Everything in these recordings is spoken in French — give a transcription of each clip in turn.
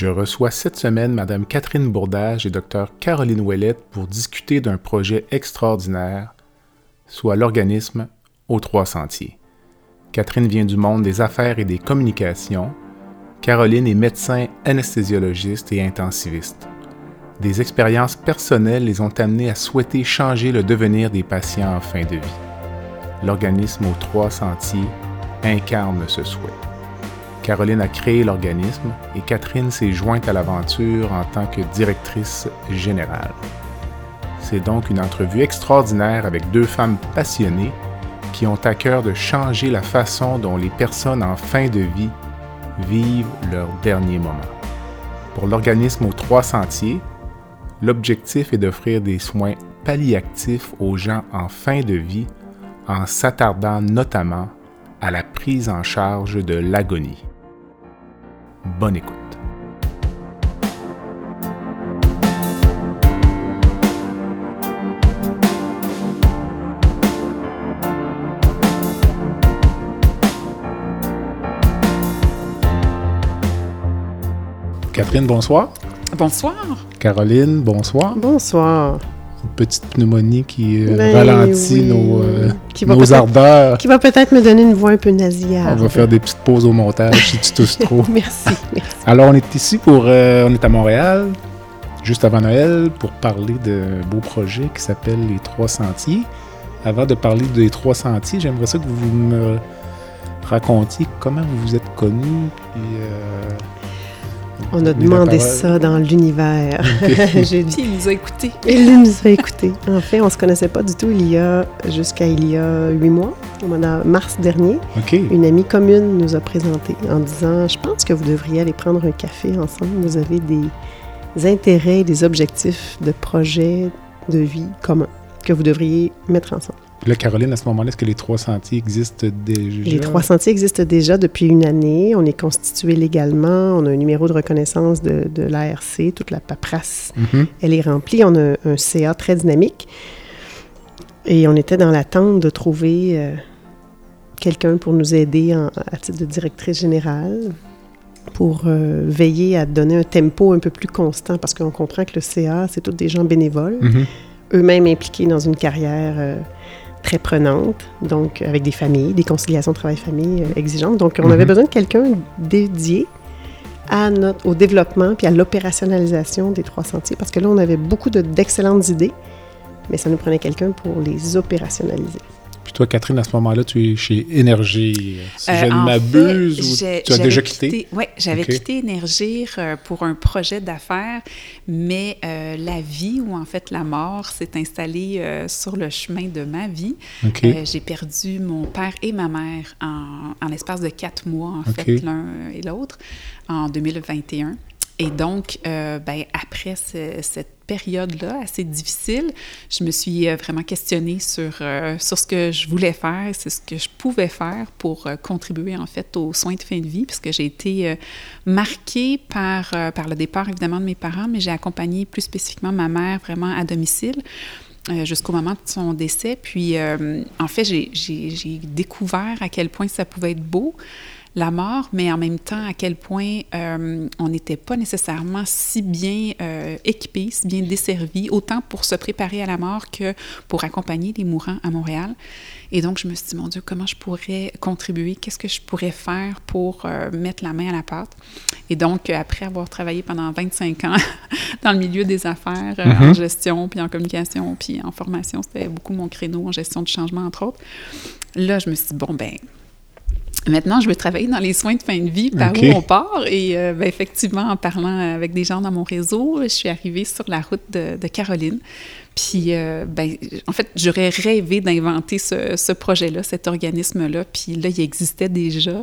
Je reçois cette semaine Mme Catherine Bourdage et Dr Caroline Ouellette pour discuter d'un projet extraordinaire, soit l'organisme aux trois sentiers. Catherine vient du monde des affaires et des communications. Caroline est médecin anesthésiologiste et intensiviste. Des expériences personnelles les ont amenés à souhaiter changer le devenir des patients en fin de vie. L'organisme aux trois sentiers incarne ce souhait. Caroline a créé l'organisme et Catherine s'est jointe à l'aventure en tant que directrice générale. C'est donc une entrevue extraordinaire avec deux femmes passionnées qui ont à cœur de changer la façon dont les personnes en fin de vie vivent leurs derniers moments. Pour l'organisme aux trois sentiers, l'objectif est d'offrir des soins palliatifs aux gens en fin de vie en s'attardant notamment à la prise en charge de l'agonie. Bonne écoute. Catherine, bonsoir. Bonsoir. Caroline, bonsoir. Bonsoir. Une petite pneumonie qui euh, Ben ralentit oui. nos, euh, Qui nos ardeurs. Qui va peut-être me donner une voix un peu On nasillarde. va faire des petites pauses au montage si tu tousses trop. Merci, merci. Alors, on est ici pour. euh, on est à Montréal, juste avant Noël, pour parler d'un beau projet qui s'appelle Les Trois Sentiers. Avant de parler des Trois Sentiers, j'aimerais ça que vous me racontiez comment vous vous êtes connus. Puis, On a demandé ça dans l'univers. J'ai dit. Puis il nous a écoutés. Il nous a écoutés. En fait, on se connaissait pas du tout il y a jusqu'à il y a huit mois, au mois de mars dernier. Une amie commune nous a présenté en disant Je pense que vous devriez aller prendre un café ensemble. Vous avez des intérêts, des objectifs de projets de vie communs que vous devriez mettre ensemble. Puis là, Caroline, à ce moment-là, est-ce que les Trois Sentiers existent déjà? Les trois sentiers existent déjà depuis une année. On est constitué légalement. On a un numéro de reconnaissance de, de l'ARC. Toute la paperasse, Mhm. elle est remplie. On a un CA très dynamique. Et on était dans l'attente de trouver euh, quelqu'un pour nous aider en- à titre de directrice générale, pour euh, veiller à donner un tempo un peu plus constant, parce qu'on comprend que le CA, c'est tous des gens bénévoles Mhm. eux-mêmes impliqués dans une carrière euh, très prenante, donc avec des familles, des conciliations travail-famille euh, exigeantes. Donc, on avait Mhm. besoin de quelqu'un dédié à notre, au développement puis à l'opérationnalisation des trois sentiers, parce que là, on avait beaucoup de- d'excellentes idées, mais ça nous prenait quelqu'un pour les opérationnaliser. Puis toi, Catherine, à ce moment-là, tu es chez Énergie. Si Euh, je ne m'abuse, ou tu as déjà quitté? Oui, j'avais quitté Énergir euh, pour un projet d'affaires, mais euh, la vie, ou en fait la mort, s'est installée euh, sur le chemin de ma vie. J'ai perdu mon père et ma mère en, en l'espace de quatre mois, en fait, l'un et l'autre, en 2021. Et donc, euh, ben, après ce- cette période-là assez difficile, je me suis euh, vraiment questionnée sur, euh, sur ce que je voulais faire, c'est ce que je pouvais faire pour contribuer en fait aux soins de fin de vie, puisque j'ai été marquée par, par le départ évidemment de mes parents, mais j'ai accompagné plus spécifiquement ma mère vraiment à domicile. jusqu'au moment de son décès. Puis, en fait, j'ai découvert à quel point ça pouvait être beau, la mort, mais en même temps à quel point euh, on n'était pas nécessairement si bien euh, équipé, si bien desservi, autant pour se préparer à la mort que pour accompagner les mourants à Montréal. Et donc, je me suis dit, mon Dieu, comment je pourrais contribuer? Qu'est-ce que je pourrais faire pour euh, mettre la main à la pâte? Et donc, après avoir travaillé pendant 25 ans dans le milieu des affaires, euh, en Mhm. gestion, puis en communication, puis en formation, c'était beaucoup mon créneau en gestion du changement, entre autres. Là, je me suis dit, bon, ben Maintenant, je veux travailler dans les soins de fin de vie, par OK. où on part. Et euh, ben, effectivement, en parlant avec des gens dans mon réseau, je suis arrivée sur la route de, de Caroline. Puis, euh, ben, en fait, j'aurais rêvé d'inventer ce, ce projet-là, cet organisme-là. Puis là, il existait déjà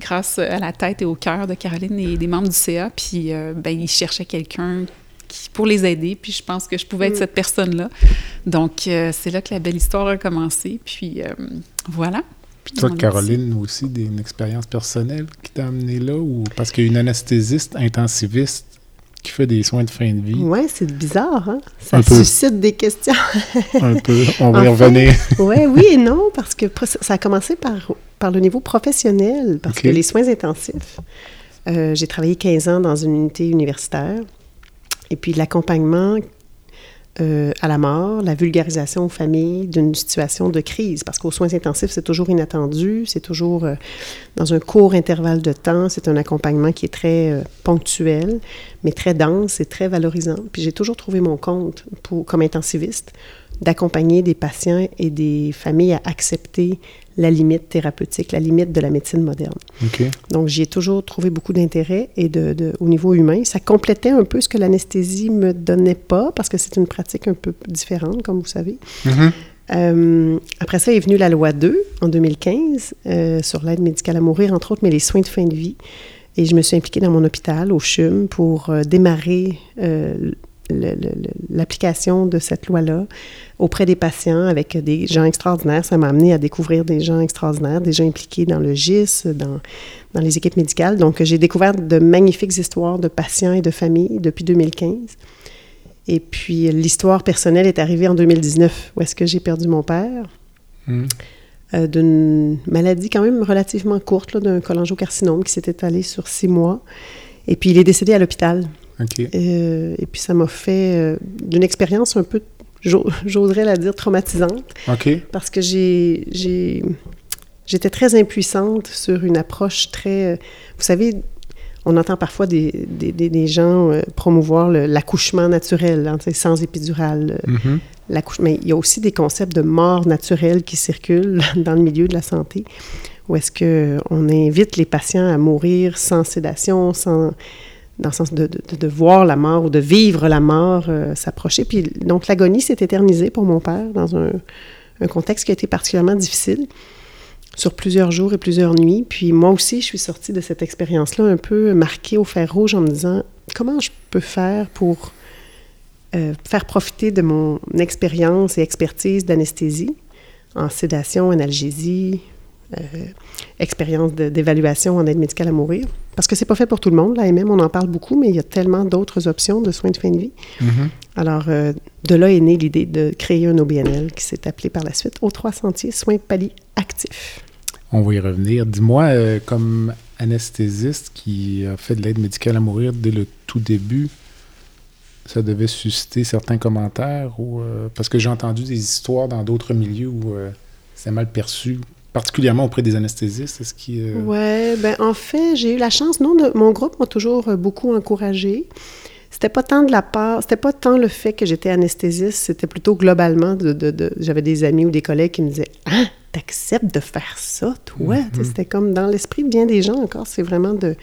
grâce à la tête et au cœur de Caroline et des membres du CA. Puis, euh, ben, ils cherchaient quelqu'un qui, pour les aider. Puis je pense que je pouvais être Mm. cette personne-là. Donc, euh, c'est là que la belle histoire a commencé. Puis, euh, voilà. Puis Toi, Caroline, aussi, des, une expérience personnelle qui t'a amené là? ou Parce qu'il y a une anesthésiste intensiviste qui fait des soins de fin de vie? Oui, c'est bizarre, hein? Ça suscite des questions. Un peu. On va En y revenir. ouais, oui et non, parce que ça a commencé par, par le niveau professionnel, parce que les soins intensifs, euh, j'ai travaillé 15 ans dans une unité universitaire, et puis l'accompagnement euh, à la mort, la vulgarisation aux familles d'une situation de crise, parce qu'aux soins intensifs, c'est toujours inattendu, c'est toujours euh, dans un court intervalle de temps, c'est un accompagnement qui est très euh, ponctuel, mais très dense et très valorisant. Puis j'ai toujours trouvé mon compte comme intensiviste d'accompagner des patients et des familles à accepter la limite thérapeutique, la limite de la médecine moderne. Donc, j'y ai toujours trouvé beaucoup d'intérêt et de, de- au niveau humain. Ça complétait un peu ce que l'anesthésie me donnait pas parce que c'est une pratique un peu différente, comme vous savez. Mhm. Euh, après ça est venue la loi 2 en 2015 euh, sur l'aide médicale à mourir, entre autres, mais les soins de fin de vie. Et je me suis impliquée dans mon hôpital, au CHUM, pour euh, démarrer l'application de cette loi-là auprès des patients avec des gens extraordinaires. Ça m'a amené à découvrir des gens extraordinaires, des gens impliqués dans le GIS, dans, dans les équipes médicales. Donc, j'ai découvert de magnifiques histoires de patients et de familles depuis 2015. Et puis, l'histoire personnelle est arrivée en 2019, où est-ce que j'ai perdu mon père Mhm. euh, d'une maladie quand même relativement courte, d'un cholangiocarcinome qui s'est étalé sur six mois. Et puis, il est décédé à l'hôpital. Euh, et puis, ça m'a fait euh, d'une expérience un peu, j'o- j'oserais la dire, traumatisante, parce que j'ai, j'étais très impuissante sur une approche très... euh, vous savez, on entend parfois des, des, des- gens euh, promouvoir l'accouchement naturel, hein, sans épidural, l'accouche- Mais il y a aussi des concepts de mort naturelle qui circulent dans le milieu de la santé, où est-ce qu'on invite les patients à mourir sans sédation, sans, dans le sens de, de- voir la mort ou de vivre la mort euh, s'approcher. Puis donc l'agonie s'est éternisée pour mon père dans un, contexte qui a été particulièrement difficile sur plusieurs jours et plusieurs nuits. Puis moi aussi, je suis sortie de cette expérience-là un peu marquée au fer rouge en me disant comment je peux faire pour euh, faire profiter de mon expérience et expertise d'anesthésie en sédation, analgésie, expérience de- d'évaluation en aide médicale à mourir. Parce que c'est pas fait pour tout le monde, l'AMM, on en parle beaucoup, mais il y a tellement d'autres options de soins de fin de vie. Mhm. Alors, euh, de là est née l'idée de créer un OBNL qui s'est appelé par la suite aux trois sentiers soins palliatifs. On va y revenir. Dis-moi, euh, comme anesthésiste qui a fait de l'aide médicale à mourir dès le tout début, ça devait susciter certains commentaires ou euh, parce que j'ai entendu des histoires dans d'autres milieux où euh, c'est mal perçu, particulièrement auprès des anesthésistes. Est-ce qui euh, Ouais, ben en fait, j'ai eu la chance. Non, de- mon groupe m'a toujours euh, beaucoup encouragé. C'était pas tant de la part, c'était pas tant le fait que j'étais anesthésiste, c'était plutôt globalement de, de- de- j'avais des amis ou des collègues qui me disaient Ah, t'acceptes de faire ça, toi? Sais, C'était comme dans l'esprit de bien des gens encore, c'est vraiment de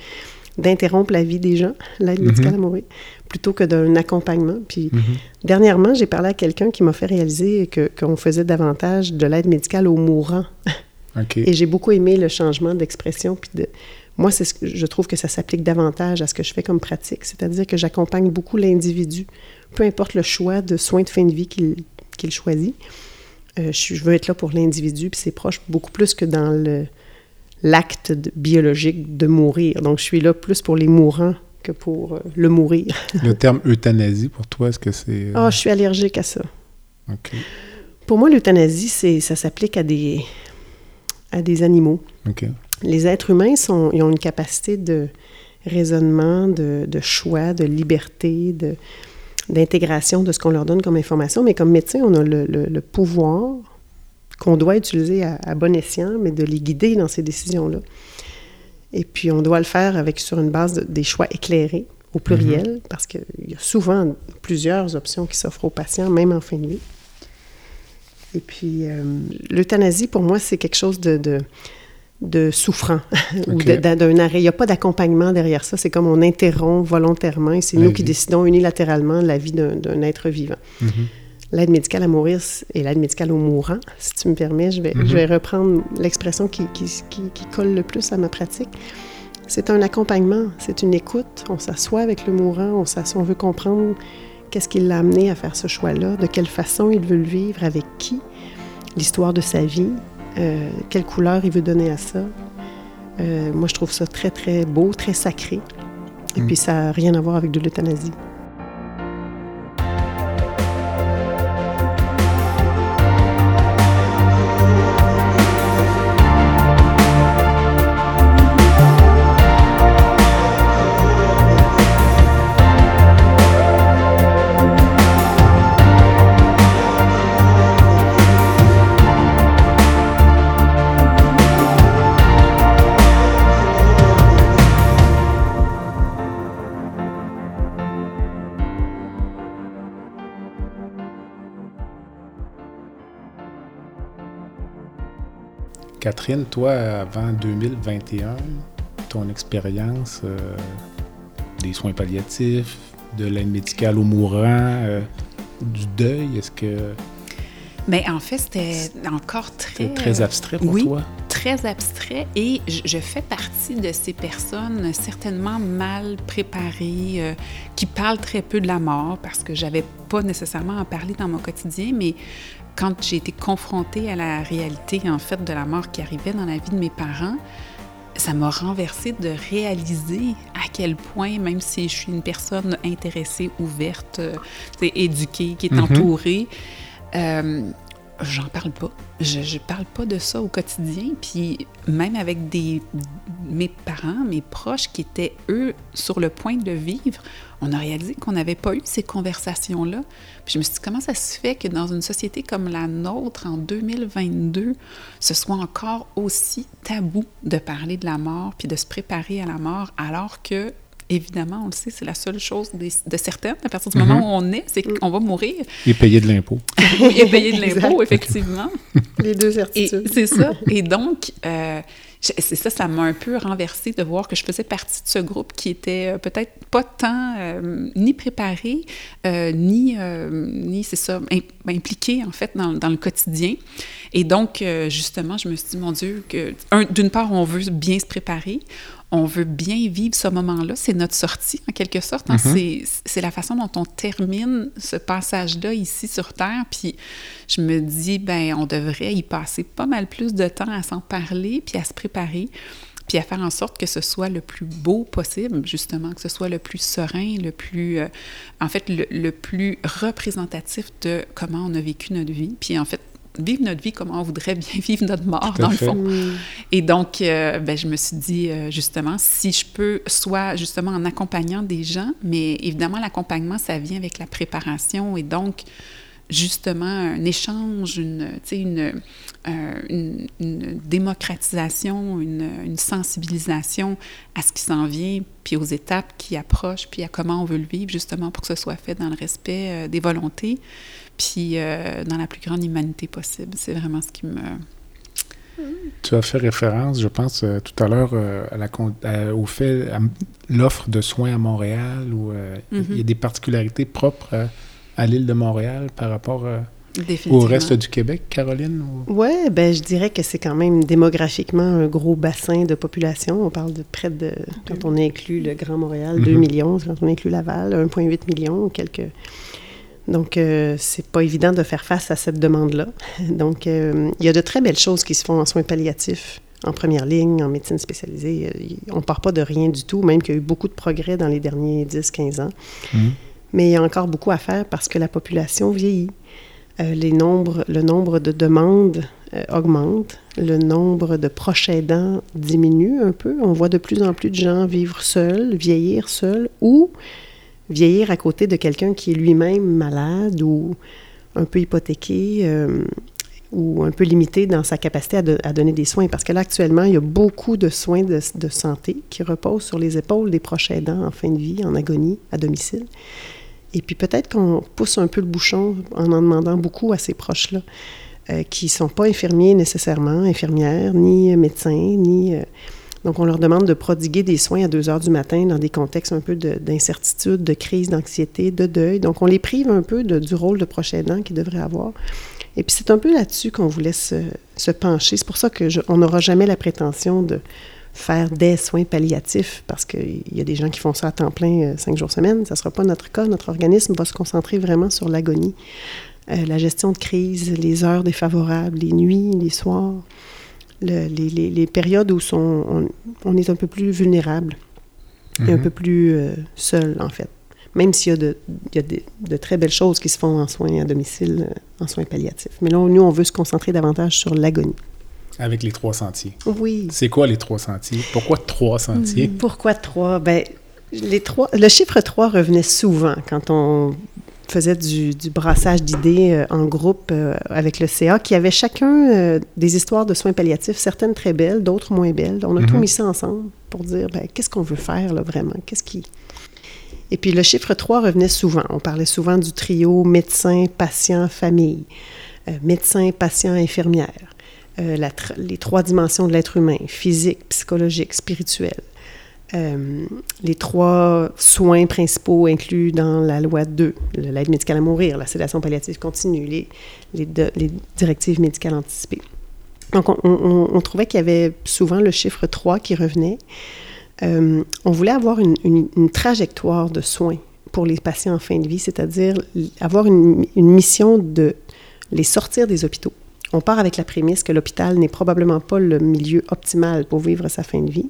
d'interrompre la vie des gens, l'aide médicale à mourir, plutôt que d'un accompagnement. Puis Mhm. dernièrement, j'ai parlé à quelqu'un qui m'a fait réaliser que qu'on faisait davantage de l'aide médicale aux mourants. Et j'ai beaucoup aimé le changement d'expression. Puis de... Moi, c'est ce que je trouve que ça s'applique davantage à ce que je fais comme pratique, c'est-à-dire que j'accompagne beaucoup l'individu, peu importe le choix de soins de fin de vie qu'il qu'il choisit. Euh, je, veux être là pour l'individu puis ses proches beaucoup plus que dans le l'acte biologique de mourir. Donc, je suis là plus pour les mourants que pour euh, le mourir. Le terme euthanasie, pour toi, est-ce que c'est... euh, Ah, je suis allergique à ça. OK. Pour moi, l'euthanasie, c'est ça s'applique à des à des animaux. Les êtres humains sont, ils ont une capacité de raisonnement, de, de choix, de liberté, de, d'intégration de ce qu'on leur donne comme information. Mais comme médecin, on a le, le- le pouvoir qu'on doit utiliser à, à bon escient, mais de les guider dans ces décisions-là. Et puis, on doit le faire avec sur une base de- des choix éclairés, au pluriel, parce qu'il y a souvent plusieurs options qui s'offrent aux patients, même en fin de vie. Et puis, euh, l'euthanasie, pour moi, c'est quelque chose de, de, de souffrant ou d'un arrêt. Il n'y a pas d'accompagnement derrière ça. C'est comme on interrompt volontairement et c'est nous qui décidons unilatéralement la vie d'un être vivant. Mhm. l'aide médicale à mourir et l'aide médicale au mourant, si tu me permets. Je vais, je vais reprendre l'expression qui, qui, qui, colle le plus à ma pratique. C'est un accompagnement, c'est une écoute. On s'assoit avec le mourant, on on veut comprendre qu'est-ce qui l'a amené à faire ce choix-là, de quelle façon il veut le vivre, avec qui, l'histoire de sa vie, euh, quelle couleur il veut donner à ça. Euh, moi, je trouve ça très, très beau, très sacré. Et mm. puis, ça n'a rien à voir avec de l'euthanasie. '" Catherine, toi, avant 2021, ton expérience euh, des soins palliatifs, de l'aide médicale aux mourants, euh, du deuil, est-ce que... Mais en fait, c'était encore très... Très abstrait pour oui, très abstrait et je, fais partie de ces personnes certainement mal préparées, euh, qui parlent très peu de la mort parce que j'avais pas nécessairement à parler dans mon quotidien, mais quand j'ai été confrontée à la réalité, en fait, de la mort qui arrivait dans la vie de mes parents, ça m'a renversé de réaliser à quel point, même si je suis une personne intéressée, ouverte, euh, éduquée, qui est mm-hmm. entourée, euh, j'en parle pas. Je, je parle pas de ça au quotidien. Puis même avec des, mes parents, mes proches qui étaient, eux, sur le point de vivre, on a réalisé qu'on n'avait pas eu ces conversations-là. Puis je me suis dit, comment ça se fait que dans une société comme la nôtre, en 2022, ce soit encore aussi tabou de parler de la mort puis de se préparer à la mort, alors que évidemment, on le sait, c'est la seule chose de certaines. À partir du moment mhm. où on est, c'est qu'on va mourir. Et payer de l'impôt. et payer de l'impôt, effectivement. Les deux certitudes. C'est ça. Et donc, euh, c'est ça, ça m'a un peu renversé de voir que je faisais partie de ce groupe qui était euh, peut-être pas tant euh, ni préparé, ni, ni c'est ça, impliqué en fait dans, dans, le quotidien. Et donc, justement, je me suis dit, mon Dieu, que d'une part, on veut bien se préparer, on veut bien vivre ce moment-là. C'est notre sortie, en quelque sorte. Hein. Mm-hmm. C'est la façon dont on termine ce passage-là ici sur Terre. Puis je me dis, ben on devrait y passer pas mal plus de temps à s'en parler, puis à se préparer, puis à faire en sorte que ce soit le plus beau possible, justement, que ce soit le plus serein, le plus, euh, en fait, le, le plus représentatif de comment on a vécu notre vie. Puis en fait, vivre notre vie comme on voudrait bien vivre notre mort, dans le fond. Et donc, euh, ben, je me suis dit, euh, justement, si je peux, soit justement en accompagnant des gens, mais évidemment, l'accompagnement, ça vient avec la préparation et donc, justement, un échange, une, une, euh, une, une, démocratisation, une, une, sensibilisation à ce qui s'en vient, puis aux étapes qui approchent, puis à comment on veut le vivre, justement, pour que ce soit fait dans le respect des volontés puis euh, dans la plus grande humanité possible. C'est vraiment ce qui me... Tu as fait référence, je pense, euh, tout à l'heure euh, au fait, l'offre de soins à Montréal, où il y a des particularités propres à, l'île de Montréal par rapport au reste du Québec, Caroline? Oui, ben, je dirais que c'est quand même démographiquement un gros bassin de population. On parle de près de, quand on inclut le Grand Montréal, 2 mm-hmm. millions, quand on inclut Laval, 1,8 million, quelques donc, euh, c'est pas évident de faire face à cette demande-là. Donc, euh, il y a de très belles choses qui se font en soins palliatifs, en première ligne, en médecine spécialisée. On ne part pas de rien du tout, même qu'il y a eu beaucoup de progrès dans les derniers 10-15 ans. Mmh. Mais il y a encore beaucoup à faire parce que la population vieillit. Euh, les nombres, le nombre de demandes augmente, le nombre de proches aidants diminue un peu. On voit de plus en plus de gens vivre seuls, vieillir seuls ou vieillir à côté de quelqu'un qui est lui-même malade ou un peu hypothéqué euh, ou un peu limité dans sa capacité à, donner des soins. Parce que là, actuellement, il y a beaucoup de soins de, santé qui reposent sur les épaules des proches aidants en fin de vie, en agonie, à domicile. Et puis peut-être qu'on pousse un peu le bouchon en en demandant beaucoup à ces proches-là, euh, qui ne sont pas infirmiers nécessairement, infirmières, ni médecins, ni... Euh, Donc, on leur demande de prodiguer des soins à 2 heures du matin dans des contextes un peu d'incertitude, de, crise, d'anxiété, de deuil. Donc, on les prive un peu du rôle de prochain aidant qu'ils devraient avoir. Et puis, c'est un peu là-dessus qu'on voulait se, se pencher. C'est pour ça qu'on n'aura jamais la prétention de faire des soins palliatifs, parce qu'il y a des gens qui font ça à temps plein, euh, cinq jours semaine. Ça ne sera pas notre cas. Notre organisme va se concentrer vraiment sur l'agonie, euh, la gestion de crise, les heures défavorables, les nuits, les soirs les, périodes où on, est un peu plus vulnérable et un mhm. peu plus euh, seul, en fait. Même s'il y a, de, de, très belles choses qui se font en soins à domicile, euh, en soins palliatifs. Mais là, nous, on veut se concentrer davantage sur l'agonie. Avec les trois sentiers. Oui. C'est quoi les trois sentiers? Pourquoi trois sentiers? Pourquoi trois? Ben, les trois, le chiffre 3 revenait souvent quand on faisait du, brassage d'idées euh, en groupe euh, avec le CA, qui avait chacun euh, des histoires de soins palliatifs, certaines très belles, d'autres moins belles. On a tout mhm. mis ça ensemble pour dire, ben, qu'est-ce qu'on veut faire là, vraiment? Qu'est-ce qui... Et puis le chiffre 3 revenait souvent. On parlait souvent du trio médecin, patient, famille, médecin, patient, infirmière. les trois dimensions de l'être humain, physique, psychologique, spirituel. Euh, les trois soins principaux inclus dans la loi 2, l'aide médicale à mourir, la sédation palliative continue, les, directives médicales anticipées. Donc, on, trouvait qu'il y avait souvent le chiffre 3 qui revenait. Euh, on voulait avoir une, une, trajectoire de soins pour les patients en fin de vie, c'est-à-dire avoir une, une mission de les sortir des hôpitaux. On part avec la prémisse que l'hôpital n'est probablement pas le milieu optimal pour vivre sa fin de vie.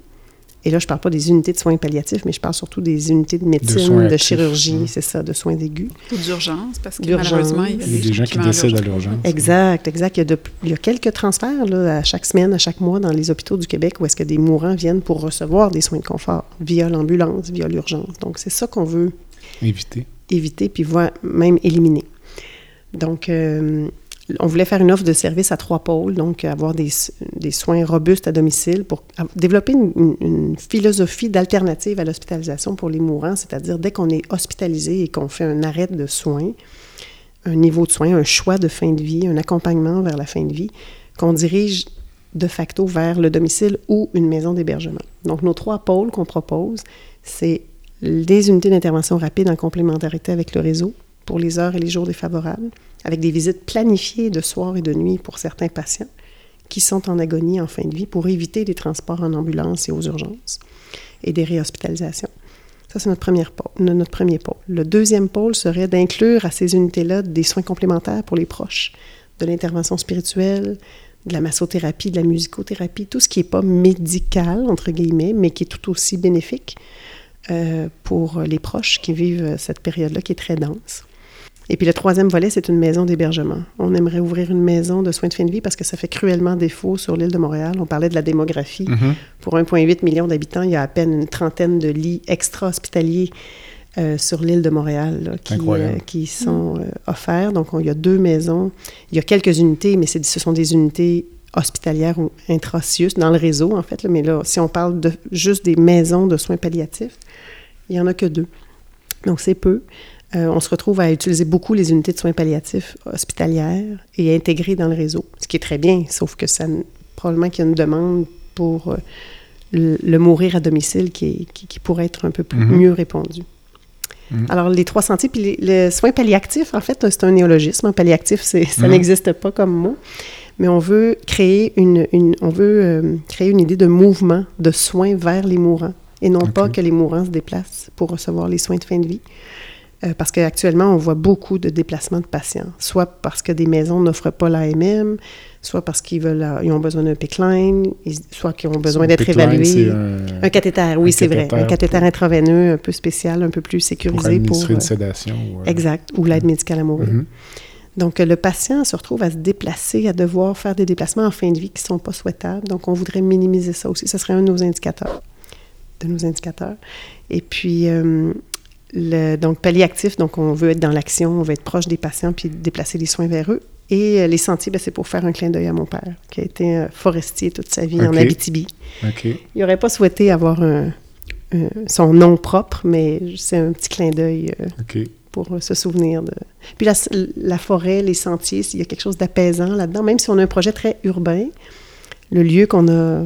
Et là, je ne parle pas des unités de soins palliatifs, mais je parle surtout des unités de médecine, de, chirurgie, c'est ça, de soins aigus. Ou d'urgence, parce que malheureusement, il y a des, gens qui, décèdent à l'urgence. Exact, exact. Il y, a il y a quelques transferts là, à chaque semaine, à chaque mois dans les hôpitaux du Québec où est-ce que des mourants viennent pour recevoir des soins de confort via l'ambulance, via l'urgence. Donc, c'est ça qu'on veut éviter. Éviter, puis voir, même éliminer. Donc, euh, on voulait faire une offre de service à trois pôles, donc avoir des, soins robustes à domicile pour développer une, philosophie d'alternative à l'hospitalisation pour les mourants, c'est-à-dire dès qu'on est hospitalisé et qu'on fait un arrêt de soins, un niveau de soins, un choix de fin de vie, un accompagnement vers la fin de vie, qu'on dirige de facto vers le domicile ou une maison d'hébergement. Donc nos trois pôles qu'on propose, c'est des unités d'intervention rapide en complémentarité avec le réseau pour les heures et les jours défavorables, avec des visites planifiées de soir et de nuit pour certains patients qui sont en agonie en fin de vie pour éviter des transports en ambulance et aux urgences et des réhospitalisations. Ça, c'est notre, notre premier pôle. Le deuxième pôle serait d'inclure à ces unités-là des soins complémentaires pour les proches, de l'intervention spirituelle, de la massothérapie, de la musicothérapie, tout ce qui n'est pas médical, entre guillemets, mais qui est tout aussi bénéfique euh, pour les proches qui vivent cette période-là qui est très dense. Et puis le troisième volet, c'est une maison d'hébergement. On aimerait ouvrir une maison de soins de fin de vie parce que ça fait cruellement défaut sur l'île de Montréal. On parlait de la démographie. Mm-hmm. Pour 1,8 million d'habitants, il y a à peine une trentaine de lits extra-hospitaliers euh, sur l'île de Montréal qui, euh, qui, sont euh, offerts. Donc, il y a deux maisons. Il y a quelques unités, mais ce sont des unités hospitalières ou intra dans le réseau, en fait. mais là, si on parle de juste des maisons de soins palliatifs, il n'y en a que deux. Donc, c'est peu. Euh, on se retrouve à utiliser beaucoup les unités de soins palliatifs hospitalières et intégrées dans le réseau, ce qui est très bien, sauf que ça, probablement qu'il y a une demande pour euh, le, mourir à domicile qui, pourrait être un peu plus, mhm. mieux répondue. Mhm. Alors, les trois sentiers, puis les, soins palliatifs, en fait, c'est un néologisme. Palliatif, ça mhm. n'existe pas comme mot, mais on veut créer une, on veut euh, créer une idée de mouvement de soins vers les mourants et non pas que les mourants se déplacent pour recevoir les soins de fin de vie. Euh, parce qu'actuellement, on voit beaucoup de déplacements de patients, soit parce que des maisons n'offrent pas l'AMM, soit parce qu'ils veulent, euh, ils ont besoin d'un pickline, soit qu'ils ont besoin d'être évalués. Un, cathéter, oui, c'est vrai. Un cathéter intraveineux un peu spécial, un peu plus sécurisé pour. pour une euh, sédation. Exact, ou l'aide médicale à mourir. Mm-hmm. Donc, le patient se retrouve à se déplacer, à devoir faire des déplacements en fin de vie qui ne sont pas souhaitables. Donc, on voudrait minimiser ça aussi. Ce serait un de nos indicateurs. De nos indicateurs. Et puis, donc, palliatif, donc on veut être dans l'action, on veut être proche des patients puis déplacer les soins vers eux. Et euh, les sentiers, ben, c'est pour faire un clin d'œil à mon père, qui a été euh, forestier toute sa vie en Abitibi. Il n'aurait pas souhaité avoir son nom propre, mais c'est un petit clin d'œil euh, pour se souvenir de. Puis la, la, forêt, les sentiers, il y a quelque chose d'apaisant là-dedans, même si on a un projet très urbain, le lieu qu'on a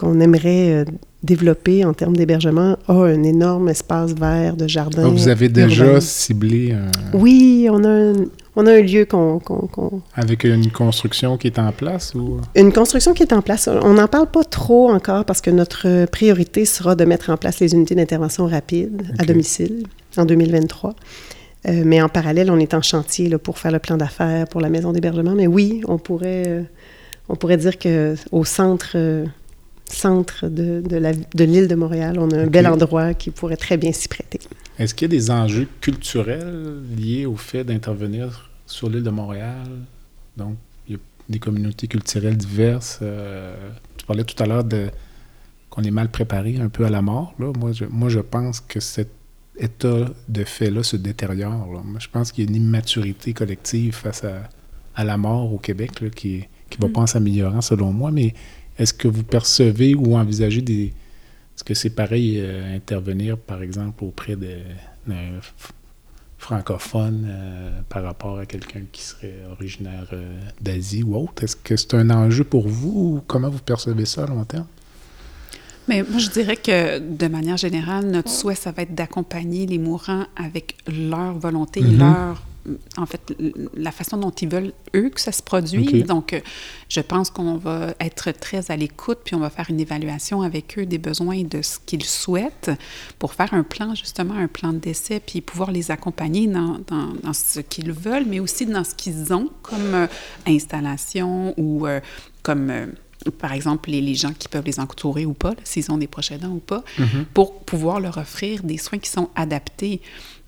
qu'on aimerait euh, développer en termes d'hébergement a un énorme espace vert de jardin. Ah, vous avez déjà urbain. ciblé un- Oui, on a un, on a un lieu qu'on... avec une construction qui est en place ou? Une construction qui est en place. On n'en parle pas trop encore parce que notre priorité sera de mettre en place les unités d'intervention rapide à domicile en 2023. Euh, mais en parallèle, on est en chantier là, pour faire le plan d'affaires pour la maison d'hébergement. Mais oui, on pourrait, euh, on pourrait dire que au centre, euh, centre de, de l'île de Montréal, on a un bel endroit qui pourrait très bien s'y prêter. Est-ce qu'il y a des enjeux culturels liés au fait d'intervenir sur l'île de Montréal? Donc, il y a des communautés culturelles diverses. euh, tu parlais tout à l'heure de qu'on est mal préparé un peu à la mort. Là. Moi, je, moi, je pense que cet état de fait-là se détériore. là. Moi, je pense qu'il y a une immaturité collective face à, à la mort au Québec là, qui ne va pas en s'améliorant, selon moi. Mais est-ce que vous percevez ou envisagez des, est-ce que c'est pareil euh, intervenir, par exemple, auprès d'un francophone euh, par rapport à quelqu'un qui serait originaire euh, d'Asie ou autre? Est-ce que c'est un enjeu pour vous ou comment vous percevez ça à long terme? Mais moi, je dirais que de manière générale, notre souhait, ça va être d'accompagner les mourants avec leur volonté, Mhm. leur en fait, la façon dont ils veulent, eux, que ça se produise. Donc, euh, je pense qu'on va être très à l'écoute, puis on va faire une évaluation avec eux des besoins et de ce qu'ils souhaitent pour faire un plan, justement, un plan d'essai, puis pouvoir les accompagner dans, dans- dans ce qu'ils veulent, mais aussi dans ce qu'ils ont comme euh, installation ou euh, comme... euh, par exemple, les, les gens qui peuvent les entourer ou pas, s'ils ont des proches aidants ou pas, pour pouvoir leur offrir des soins qui sont adaptés.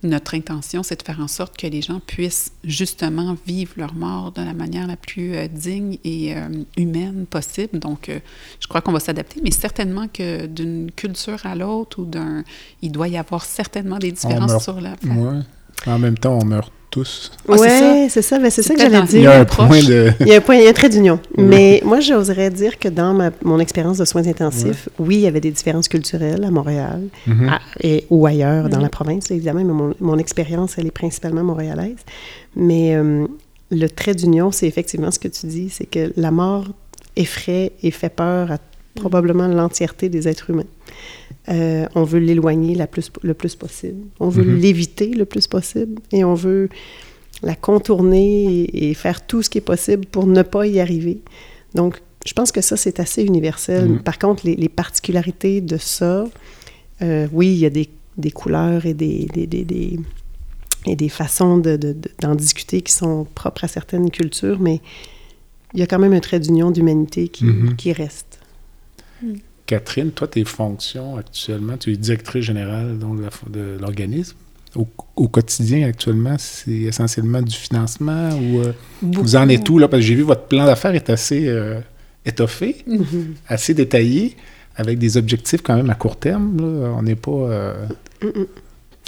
Notre intention, c'est de faire en sorte que les gens puissent justement vivre leur mort de la manière la plus euh, digne et euh, humaine possible. Donc, euh, je crois qu'on va s'adapter, mais certainement que d'une culture à l'autre ou d'un... Il doit y avoir certainement des différences meurt- sur la... Ouais. En même temps, on meurt tous. Ouais, c'est ouais, c'est ça. Ben, c'est ça que j'allais dans- Il y dire. a un proche. point de... Il y a un point, il y a un trait d'union. Mais moi, j'oserais dire que dans ma- mon expérience de soins intensifs, oui, il y avait des différences culturelles à Montréal Mhm. à- et, ou ailleurs dans Mhm. la province, évidemment, mais mon, mon expérience, elle est principalement montréalaise. Mais euh, le trait d'union, c'est effectivement ce que tu dis, c'est que la mort effraie et fait peur à probablement l'entièreté des êtres humains. Euh, on veut l'éloigner le plus possible. On veut Mhm. l'éviter le plus possible. Et on veut la contourner et, et faire tout ce qui est possible pour ne pas y arriver. Donc, je pense que ça, c'est assez universel. Mhm. Par contre, les, les particularités de ça, euh, oui, il y a des, des couleurs et des, des, des- des- et des façons de- de- de- d'en discuter qui sont propres à certaines cultures, mais il y a quand même un trait d'union d'humanité qui, Mhm. qui reste. Catherine, toi, tes fonctions actuellement, tu es directrice générale donc, de l'organisme. Au, au quotidien, actuellement, c'est essentiellement du financement ou euh, vous en êtes où? Là, parce que j'ai vu votre plan d'affaires est assez euh, étoffé, assez détaillé, avec des objectifs quand même à court terme. là. On n'est pas... euh,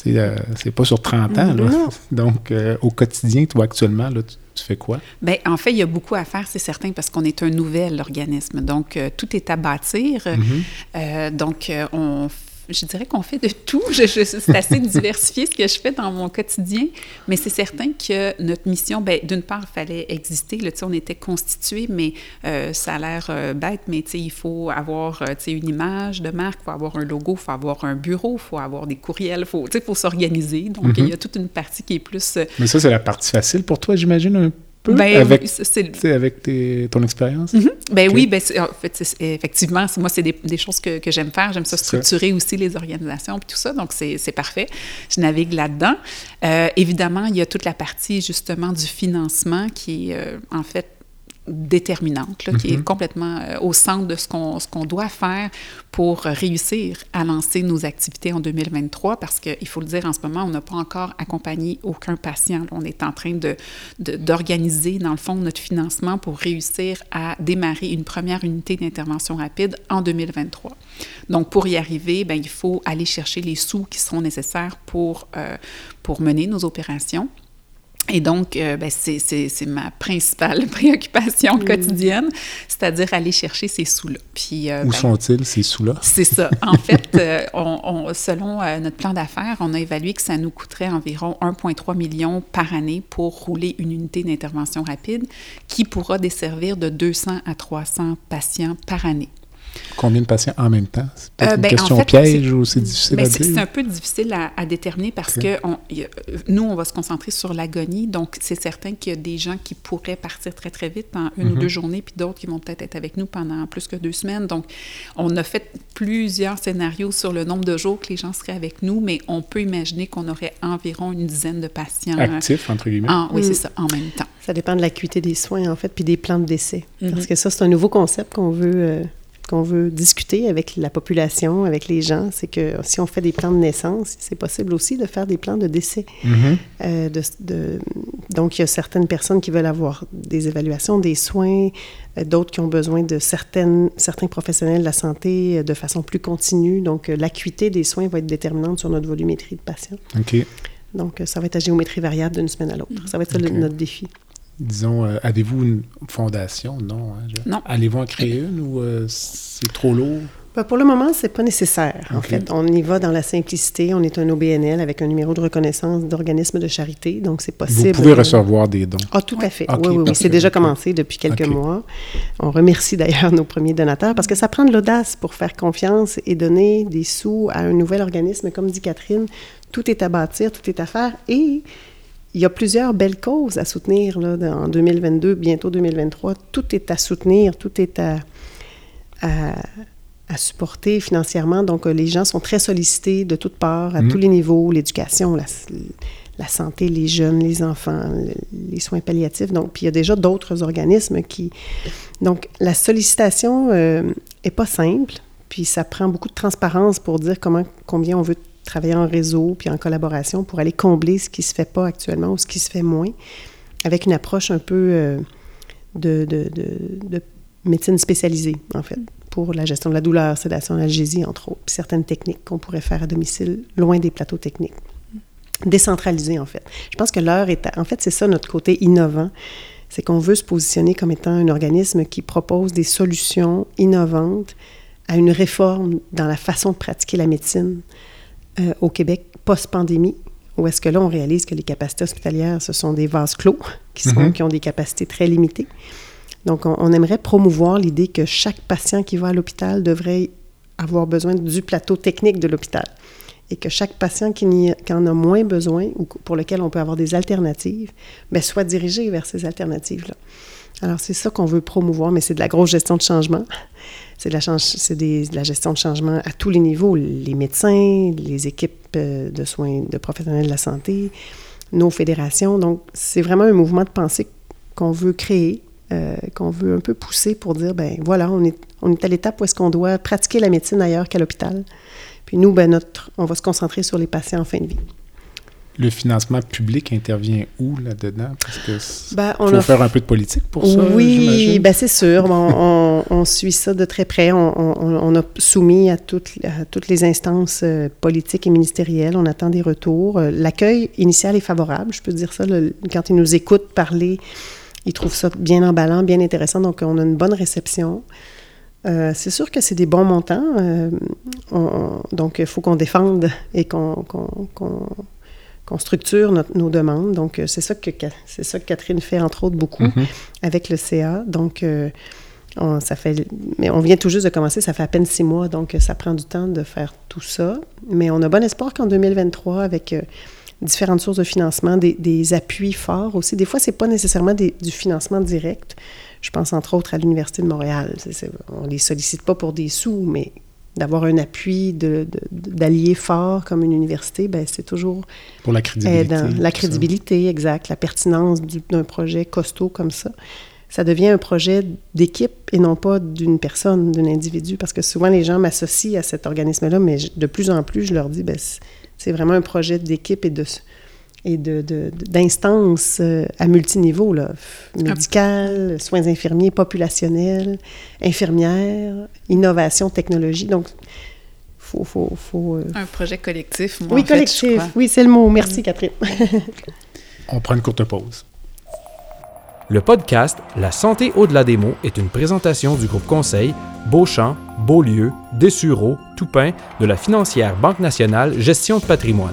c'est c'est pas sur 30 ans. Là. Donc, au quotidien, toi, actuellement, là, tu, tu fais quoi? Bien, en fait, il y a beaucoup à faire, c'est certain, parce qu'on est un nouvel organisme. Donc, euh, tout est à bâtir. Mhm. Euh, donc, euh, on, je dirais qu'on fait de tout. Je- je- c'est assez diversifié ce que je fais dans mon quotidien, mais c'est certain que notre mission, ben, d'une part, il fallait exister. Là, on était constitué, mais euh, ça a l'air euh, bête, mais il faut avoir euh, une image de marque, il faut avoir un logo, il faut avoir un bureau, il faut avoir des courriels, il faut, s'organiser. Donc, il y a toute une partie qui est plus... Mais ça, c'est la partie facile pour toi, j'imagine, un peu, ben, avec, tes- ton expérience? Mhm. Ben oui, ben en fait, effectivement, moi, c'est des, des choses que, que j'aime faire. J'aime ça structurer aussi les organisations et tout ça, donc c'est c'est parfait. Je navigue là-dedans. Euh, évidemment, il y a toute la partie, justement, du financement qui est, euh, en fait, déterminante, là, qui est Mhm. complètement euh, au centre de ce qu'on qu'on doit faire pour réussir à lancer nos activités en 2023, parce qu'il faut le dire, en ce moment, on n'a pas encore accompagné aucun patient. là. On est en train de de- d'organiser, dans le fond, notre financement pour réussir à démarrer une première unité d'intervention rapide en 2023. Donc, pour y arriver, ben, il faut aller chercher les sous qui seront nécessaires pour, euh, pour mener nos opérations. Et donc, euh, ben, c'est- ma principale préoccupation quotidienne, c'est-à-dire aller chercher ces sous-là. Puis, euh, Où ben, sont-ils, ces sous-là? c'est ça. En fait, euh, on, on- selon notre plan d'affaires, on a évalué que ça nous coûterait environ 1,3 million par année pour rouler une unité d'intervention rapide qui pourra desservir de 200 à 300 patients par année. Combien de patients en même temps? C'est peut-être Euh, une ben, en question fait, piège c'est- ou c'est difficile Ben, à c'est c'est dire? un peu difficile à, à déterminer parce que on- y a- nous, on va se concentrer sur l'agonie. Donc, c'est certain qu'il y a des gens qui pourraient partir très, très vite en une ou Mhm. deux journées, puis d'autres qui vont peut-être être avec nous pendant plus que deux semaines. Donc, on a fait plusieurs scénarios sur le nombre de jours que les gens seraient avec nous, mais on peut imaginer qu'on aurait environ une dizaine de patients. euh, Actif, entre guillemets. en- oui, Mm. c'est ça, en même temps. Ça dépend de l'acuité des soins, en fait, puis des plans de décès. Mhm. Parce que ça, c'est un nouveau concept qu'on veut, euh, qu'on veut discuter avec la population, avec les gens. C'est que si on fait des plans de naissance, c'est possible aussi de faire des plans de décès. Mhm. Euh, de- de- donc, il y a certaines personnes qui veulent avoir des évaluations, des soins, euh, d'autres qui ont besoin de certaines, certains professionnels de la santé euh, de façon plus continue. Donc, l'acuité des soins va être déterminante sur notre volumétrie de patients. OK. Donc, ça va être à géométrie variable d'une semaine à l'autre. Ça va être ça le- notre défi. Disons, euh, avez-vous une fondation? Non. hein, je- Non. Allez-vous en créer une ou euh, c'est trop lourd? Ben, pour le moment, c'est pas nécessaire. En fait, on y va dans la simplicité. On est un OBNL avec un numéro de reconnaissance d'organisme de charité, donc c'est possible. Vous pouvez de- recevoir des dons. Ah, tout à fait. Oui, oui, oui. C'est déjà commencé depuis quelques mois. On remercie d'ailleurs nos premiers donateurs parce que ça prend de l'audace pour faire confiance et donner des sous à un nouvel organisme. Comme dit Catherine, tout est à bâtir, tout est à faire et il y a plusieurs belles causes à soutenir là, en 2022, bientôt 2023. Tout est à soutenir, tout est à, à, à supporter financièrement. Donc, euh, les gens sont très sollicités de toutes parts, à Mhm. tous les niveaux, l'éducation, la, la santé, les jeunes, les enfants, le- les soins palliatifs. Donc, puis il y a déjà d'autres organismes qui... Donc, la sollicitation euh, est pas simple, puis ça prend beaucoup de transparence pour dire comment, combien on veut travailler en réseau puis en collaboration pour aller combler ce qui se fait pas actuellement ou ce qui se fait moins, avec une approche un peu euh, de, de, de- de médecine spécialisée, en fait, pour la gestion de la douleur, sédation, analgésie, entre autres, puis certaines techniques qu'on pourrait faire à domicile, loin des plateaux techniques. Décentralisé, en fait. Je pense que l'heure est... En fait, c'est ça notre côté innovant, c'est qu'on veut se positionner comme étant un organisme qui propose des solutions innovantes à une réforme dans la façon de pratiquer la médecine euh, au Québec post-pandémie, où est-ce que là, on réalise que les capacités hospitalières, ce sont des vases clos qui, sont, Mhm. qui ont des capacités très limitées. Donc, on, on aimerait promouvoir l'idée que chaque patient qui va à l'hôpital devrait avoir besoin du plateau technique de l'hôpital et que chaque patient qui, qui en a moins besoin ou pour lequel on peut avoir des alternatives, bien, soit dirigé vers ces alternatives-là. Alors, c'est ça qu'on veut promouvoir, mais c'est de la grosse gestion de changement. C'est de, la gestion de changement à tous les niveaux, les médecins, les équipes euh, de soins, de professionnels de la santé, nos fédérations. Donc, c'est vraiment un mouvement de pensée qu'on veut créer, euh, qu'on veut un peu pousser pour dire, ben voilà, on est, on est à l'étape où est-ce qu'on doit pratiquer la médecine ailleurs qu'à l'hôpital. Puis nous, ben notre, on va se concentrer sur les patients en fin de vie. Le financement public intervient où là-dedans? Parce que Ben, on faut a faire un peu de politique pour ça, Oui, ben c'est sûr. On, on suit ça de très près. On, a soumis à toutes, à toutes les instances euh, politiques et ministérielles. On attend des retours. Euh, L'accueil initial est favorable, je peux dire ça. le- quand ils nous écoutent parler, ils trouvent ça bien emballant, bien intéressant. Donc, on a une bonne réception. Euh, c'est sûr que c'est des bons montants. euh, on- on- donc, il faut qu'on défende et qu'on qu'on- qu'on- structure notre- nos demandes. Donc, euh, c'est ça, que, c'est ça que Catherine fait, entre autres, beaucoup Mhm. avec le CA. Donc, euh, on, ça fait, mais on vient tout juste de commencer, ça fait à peine six mois, donc euh, ça prend du temps de faire tout ça. Mais on a bon espoir qu'en 2023, avec euh, différentes sources de financement, des, des appuis forts aussi. Des fois, c'est pas nécessairement des- du financement direct. Je pense entre autres à l'Université de Montréal. C'est- c'est- on les sollicite pas pour des sous, mais d'avoir un appui d'alliés forts comme une université, ben c'est toujours Pour la crédibilité. aidant. tout La crédibilité, exact, la pertinence du- d'un projet costaud comme ça. Ça devient un projet d'équipe et non pas d'une personne, d'un individu, parce que souvent les gens m'associent à cet organisme-là, mais je- de plus en plus, je leur dis, ben, c'est vraiment un projet d'équipe et de et de, de- d'instances euh, à multiniveau, là, f- médical, soins infirmiers, populationnels, infirmières, innovation, technologie. Donc, faut, faut, faut, euh, Un projet collectif, moi, oui, en fait, je collectif. crois. oui, c'est le mot. Merci, Catherine. On prend une courte pause. Le podcast La santé au-delà des mots est une présentation du groupe conseil Beauchamp, Beaulieu, Dessureau, Toupin de la financière Banque nationale Gestion de patrimoine.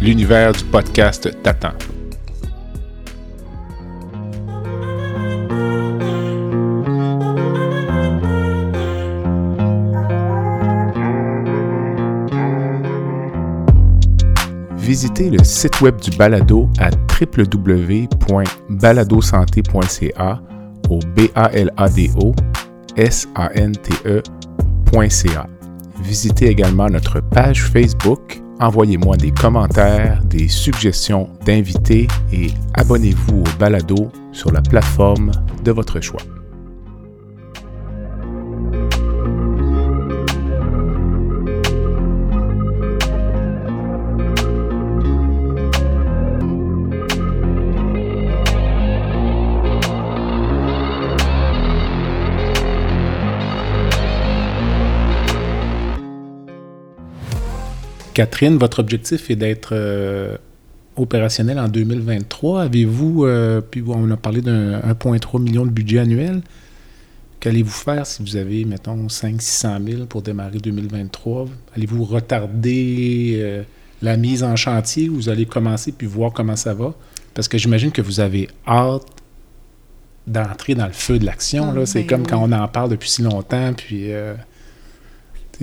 L'univers du podcast t'attend. Visitez le site web du balado à www.baladosanté.ca au b a l a d o s a n t e.ca. Visitez également notre page Facebook, envoyez-moi des commentaires, des suggestions d'invités et abonnez-vous au balado sur la plateforme de votre choix. Catherine, votre objectif est d'être euh, opérationnel en 2023. Avez-vous, euh, puis on a parlé d'un 1,3 million de budget annuel. Qu'allez-vous faire si vous avez, mettons, 500-600 000 pour démarrer 2023? Allez-vous retarder euh, la mise en chantier ou vous allez commencer puis voir comment ça va? Parce que j'imagine que vous avez hâte d'entrer dans le feu de l'action. Ah, c'est ben comme oui. quand on en parle depuis si longtemps, puis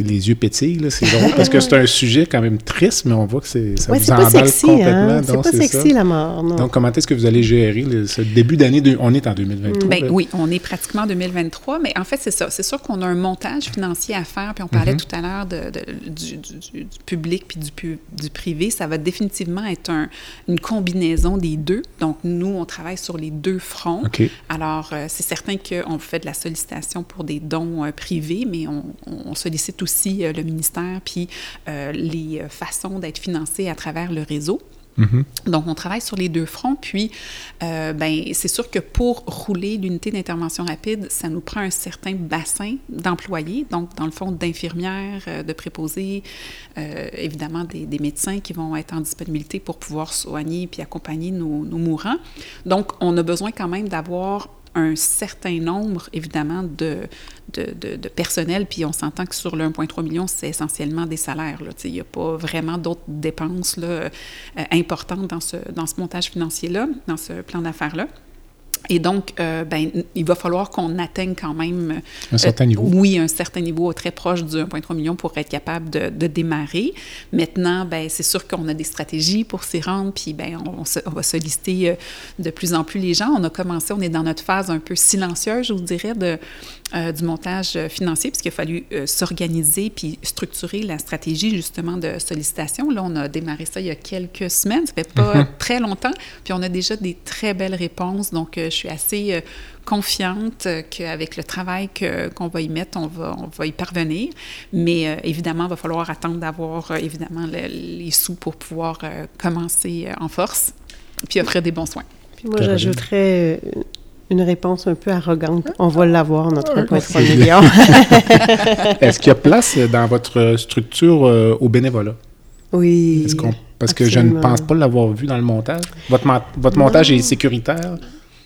les yeux pétillent. là, C'est drôle parce que c'est un sujet quand même triste, mais on voit que c'est, ça vous c'est pas emballe sexy, complètement. hein? C'est donc pas c'est sexy, ça. la mort, non. Donc, comment est-ce que vous allez gérer le- ce début d'année? de- on est en 2023. Ben là. oui, on est pratiquement en 2023, mais en fait, c'est ça. C'est sûr qu'on a un montage financier à faire, puis on parlait Mhm. tout à l'heure de, de- du, du- du- du public puis du, pu- du privé. Ça va définitivement être un- une combinaison des deux. Donc, nous, on travaille sur les deux fronts. Alors, euh, c'est certain qu'on fait de la sollicitation pour des dons euh, privés, mais on, on sollicite aussi euh, le ministère puis euh, les euh, façons d'être financés à travers le réseau. Mhm. Donc, on travaille sur les deux fronts. Puis, euh, ben, c'est sûr que pour rouler l'unité d'intervention rapide, ça nous prend un certain bassin d'employés. Donc, dans le fond, d'infirmières, euh, de préposés, euh, évidemment des, des médecins qui vont être en disponibilité pour pouvoir soigner puis accompagner nos, nos mourants. Donc, on a besoin quand même d'avoir un certain nombre, évidemment, de, personnel. Puis on s'entend que sur le 1,3 million, c'est essentiellement des salaires. Il n'y a pas vraiment d'autres dépenses euh, importantes dans ce, dans ce montage financier-là, dans ce plan d'affaires-là. Et donc, euh, ben, il va falloir qu'on atteigne quand même Un certain euh, niveau. Oui, un certain niveau très proche du 1,3 million pour être capable de, de démarrer. Maintenant, ben, c'est sûr qu'on a des stratégies pour s'y rendre, puis ben, on, se- on va solliciter euh, de plus en plus les gens. On a commencé, on est dans notre phase un peu silencieuse, je vous dirais, de, euh, du montage euh, financier, puisqu'il a fallu euh, s'organiser puis structurer la stratégie justement de sollicitation. Là, on a démarré ça il y a quelques semaines, ça fait pas très longtemps, puis on a déjà des très belles réponses. Donc, euh, je suis assez euh, confiante qu'avec le travail que- qu'on va y mettre, on va, on va y parvenir. Mais euh, évidemment, il va falloir attendre d'avoir euh, évidemment le- les sous pour pouvoir euh, commencer euh, en force, puis offrir des bons soins. Puis moi, j'ajouterais une réponse un peu arrogante. On va l'avoir, notre Ah, 1,3 merci. million. Est-ce qu'il y a place euh, dans votre structure euh, au bénévolat? oui. Est-ce qu'on- parce que je ne pense pas l'avoir vu dans le montage. Votre, votre montage est sécuritaire.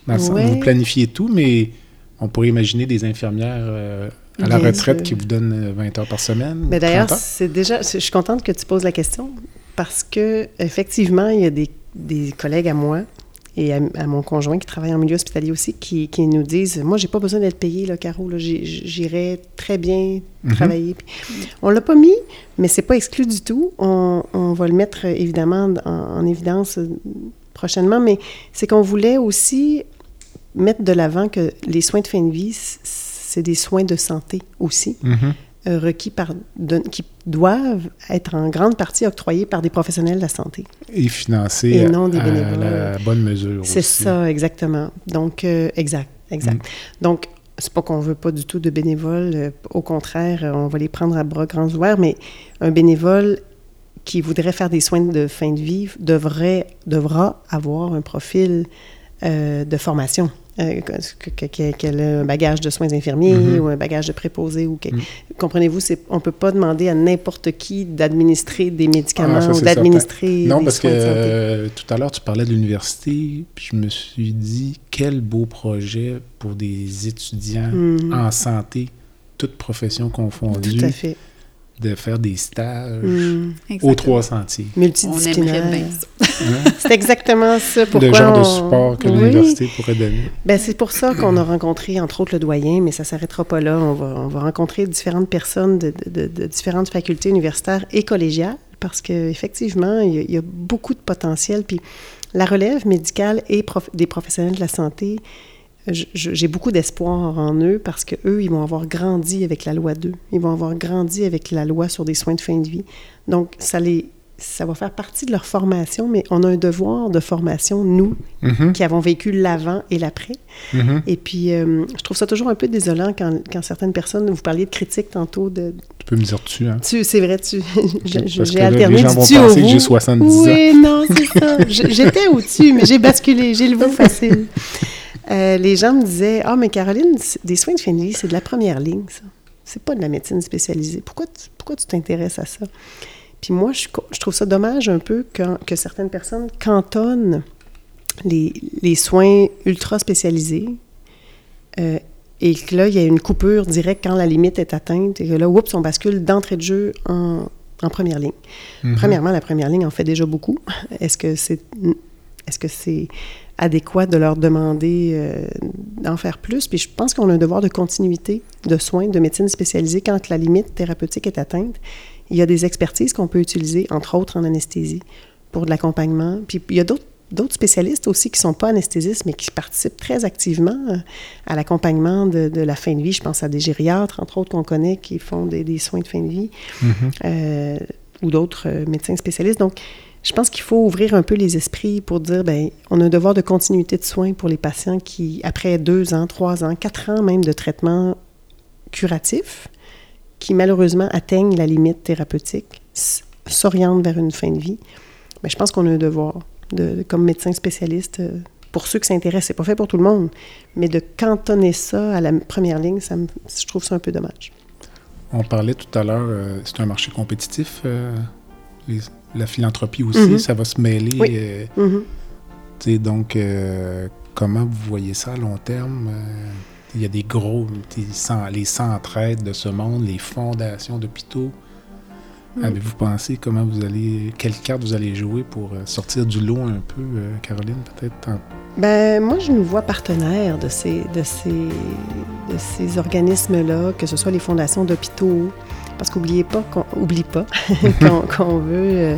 Dans le sens- Ouais. Vous planifiez tout, mais on pourrait imaginer des infirmières euh, à la Bien retraite sûr. qui vous donnent euh, 20 heures par semaine. Mais d'ailleurs, 30 heures. c'est déjà. Je suis contente que tu poses la question parce que effectivement, il y a des, des collègues à moi et à, à mon conjoint qui travaille en milieu hospitalier aussi qui, qui nous disent Moi, j'ai pas besoin d'être payé, là, Caro. là. J'irai très bien Mhm. travailler. Puis On l'a pas mis, mais c'est pas exclu du tout. On, on va le mettre évidemment en, en évidence euh, prochainement, mais c'est qu'on voulait aussi mettre de l'avant que les soins de fin de vie, c'est des soins de santé aussi Mhm. Requis par, de- qui doivent être en grande partie octroyés par des professionnels de la santé. Et financé Et à- non des à, bénévoles. la bonne mesure. C'est ça, exactement. Donc, euh, exact, exact. Mm. Donc, c'est pas qu'on veut pas du tout de bénévoles. euh, au contraire, euh, on va les prendre à bras grands ouverts, mais un bénévole qui voudrait faire des soins de fin de vie devrait, devra avoir un profil euh, de formation euh, que- que- que- qu'elle a un bagage de soins infirmiers Mhm. ou un bagage de préposé. Ou que- Mhm. Comprenez-vous, on ne peut pas demander à n'importe qui d'administrer des médicaments Ah, ça, ou d'administrer Non, des parce que soins de santé. euh, tout à l'heure, tu parlais de l'université, puis je me suis dit, quel beau projet pour des étudiants Mhm. en santé, toutes professions confondues, Tout à fait. De faire des stages Mhm. aux trois sentiers. On aimerait Multidisciplinaire. Hein? C'est exactement ça. Pourquoi le genre de support que Oui. l'université pourrait donner. Ben, c'est pour ça qu'on a rencontré, entre autres, le doyen, mais ça ne s'arrêtera pas là. On va, on va rencontrer différentes personnes de, de- de- de différentes facultés universitaires et collégiales, parce qu'effectivement, il, y a- il y a beaucoup de potentiel. Puis la relève médicale et prof- des professionnels de la santé, j'ai beaucoup d'espoir en eux parce qu'eux, ils vont avoir grandi avec la loi 2. Ils vont avoir grandi avec la loi sur des soins de fin de vie. Donc, ça les... Ça va faire partie de leur formation, mais on a un devoir de formation, nous, Mhm, qui avons vécu l'avant et l'après. mhm. Et puis, euh, je trouve ça toujours un peu désolant quand, quand certaines personnes, vous parliez de critiques tantôt, de, Tu peux me dire tu, hein? tu, c'est vrai, tu, que j'ai alterné les gens du vont tu au penser que vous. j'ai 70 ans. Oui, non, c'est ça. J'étais au-dessus, mais j'ai basculé, j'ai le vous facile. Euh, les gens me disaient, ah, mais Caroline, des soins de fin de vie, c'est de la première ligne, ça. C'est pas de la médecine spécialisée. Pourquoi tu, pourquoi tu t'intéresses à ça? Puis moi, je, trouve ça dommage un peu quand- que certaines personnes cantonnent les, les soins ultra spécialisés euh, et que là, il y a une coupure directe quand la limite est atteinte et que là, oups, on bascule d'entrée de jeu en, en première ligne. Mhm. Premièrement, la première ligne en fait déjà beaucoup. Est-ce que c'est est-ce que c'est adéquat de leur demander euh, d'en faire plus? Puis je pense qu'on a un devoir de continuité de soins, de médecine spécialisée quand la limite thérapeutique est atteinte. Il y a des expertises qu'on peut utiliser, entre autres en anesthésie, pour de l'accompagnement. Puis il y a d'autres d'autres spécialistes aussi qui ne sont pas anesthésistes, mais qui participent très activement euh, à l'accompagnement de, de la fin de vie. Je pense à des gériatres, entre autres, qu'on connaît, qui font des, des soins de fin de vie, Mhm. euh, ou d'autres médecins spécialistes. Donc, je pense qu'il faut ouvrir un peu les esprits pour dire, ben, on a un devoir de continuité de soins pour les patients qui, après deux ans, trois ans, quatre ans même de traitement curatif, qui malheureusement atteignent la limite thérapeutique, s'orientent vers une fin de vie. Mais je pense qu'on a un devoir, de, de- comme médecin spécialiste, euh, pour ceux qui s'intéressent, c'est pas fait pour tout le monde, mais de cantonner ça à la première ligne, ça me- je trouve ça un peu dommage. On parlait tout à l'heure, euh, c'est un marché compétitif. euh, les- la philanthropie aussi, Mhm. ça va se mêler. Oui. euh, Mhm. donc, euh, comment vous voyez ça à long terme? Euh, Il y a des gros, les centraides de ce monde, les fondations d'hôpitaux. Mhm. Avez-vous pensé comment vous allez, quelle carte vous allez jouer pour sortir du lot un peu, Caroline, peut-être? en- Ben, moi, je nous vois partenaires de ces, de ces, de ces organismes-là, que ce soit les fondations d'hôpitaux, parce qu'oubliez pas qu'on oublie pas qu'on veut euh,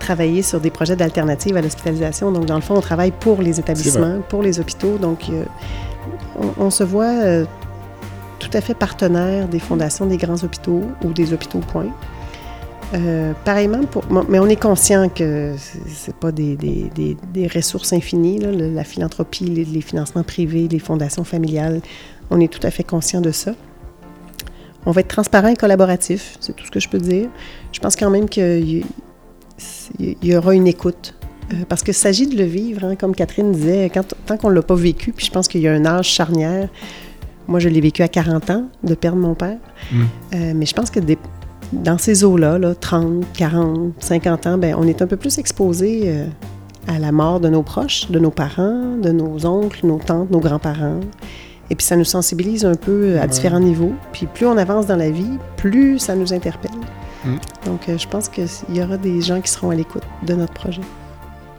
travailler sur des projets d'alternatives à l'hospitalisation. Donc, dans le fond, on travaille pour les établissements, pour les hôpitaux. Donc, euh, on, on se voit euh, tout à fait partenaire des fondations des grands hôpitaux ou des hôpitaux, point. Euh, pareillement, pour, mais on est conscient que c'est- pas des, des- des- des ressources infinies, là, la philanthropie, les, les financements privés, les fondations familiales. On est tout à fait conscient de ça. On va être transparent et collaboratif, c'est tout ce que je peux dire. Je pense quand même qu'il y, aura une écoute. euh, parce qu'il s'agit de le vivre, hein, comme Catherine disait, quand, tant qu'on ne l'a pas vécu, puis je pense qu'il y a un âge charnière. Moi, je l'ai vécu à 40 ans, de perdre mon père. Mm. Euh, mais je pense que des- dans ces eaux-là, là, 30, 40, 50 ans, ben, on est un peu plus exposé euh, à la mort de nos proches, de nos parents, de nos oncles, nos tantes, nos grands-parents. Et puis ça nous sensibilise un peu à Ouais. différents niveaux. Puis plus on avance dans la vie, plus ça nous interpelle. Mm. Donc euh, je pense qu'il y aura des gens qui seront à l'écoute de notre projet.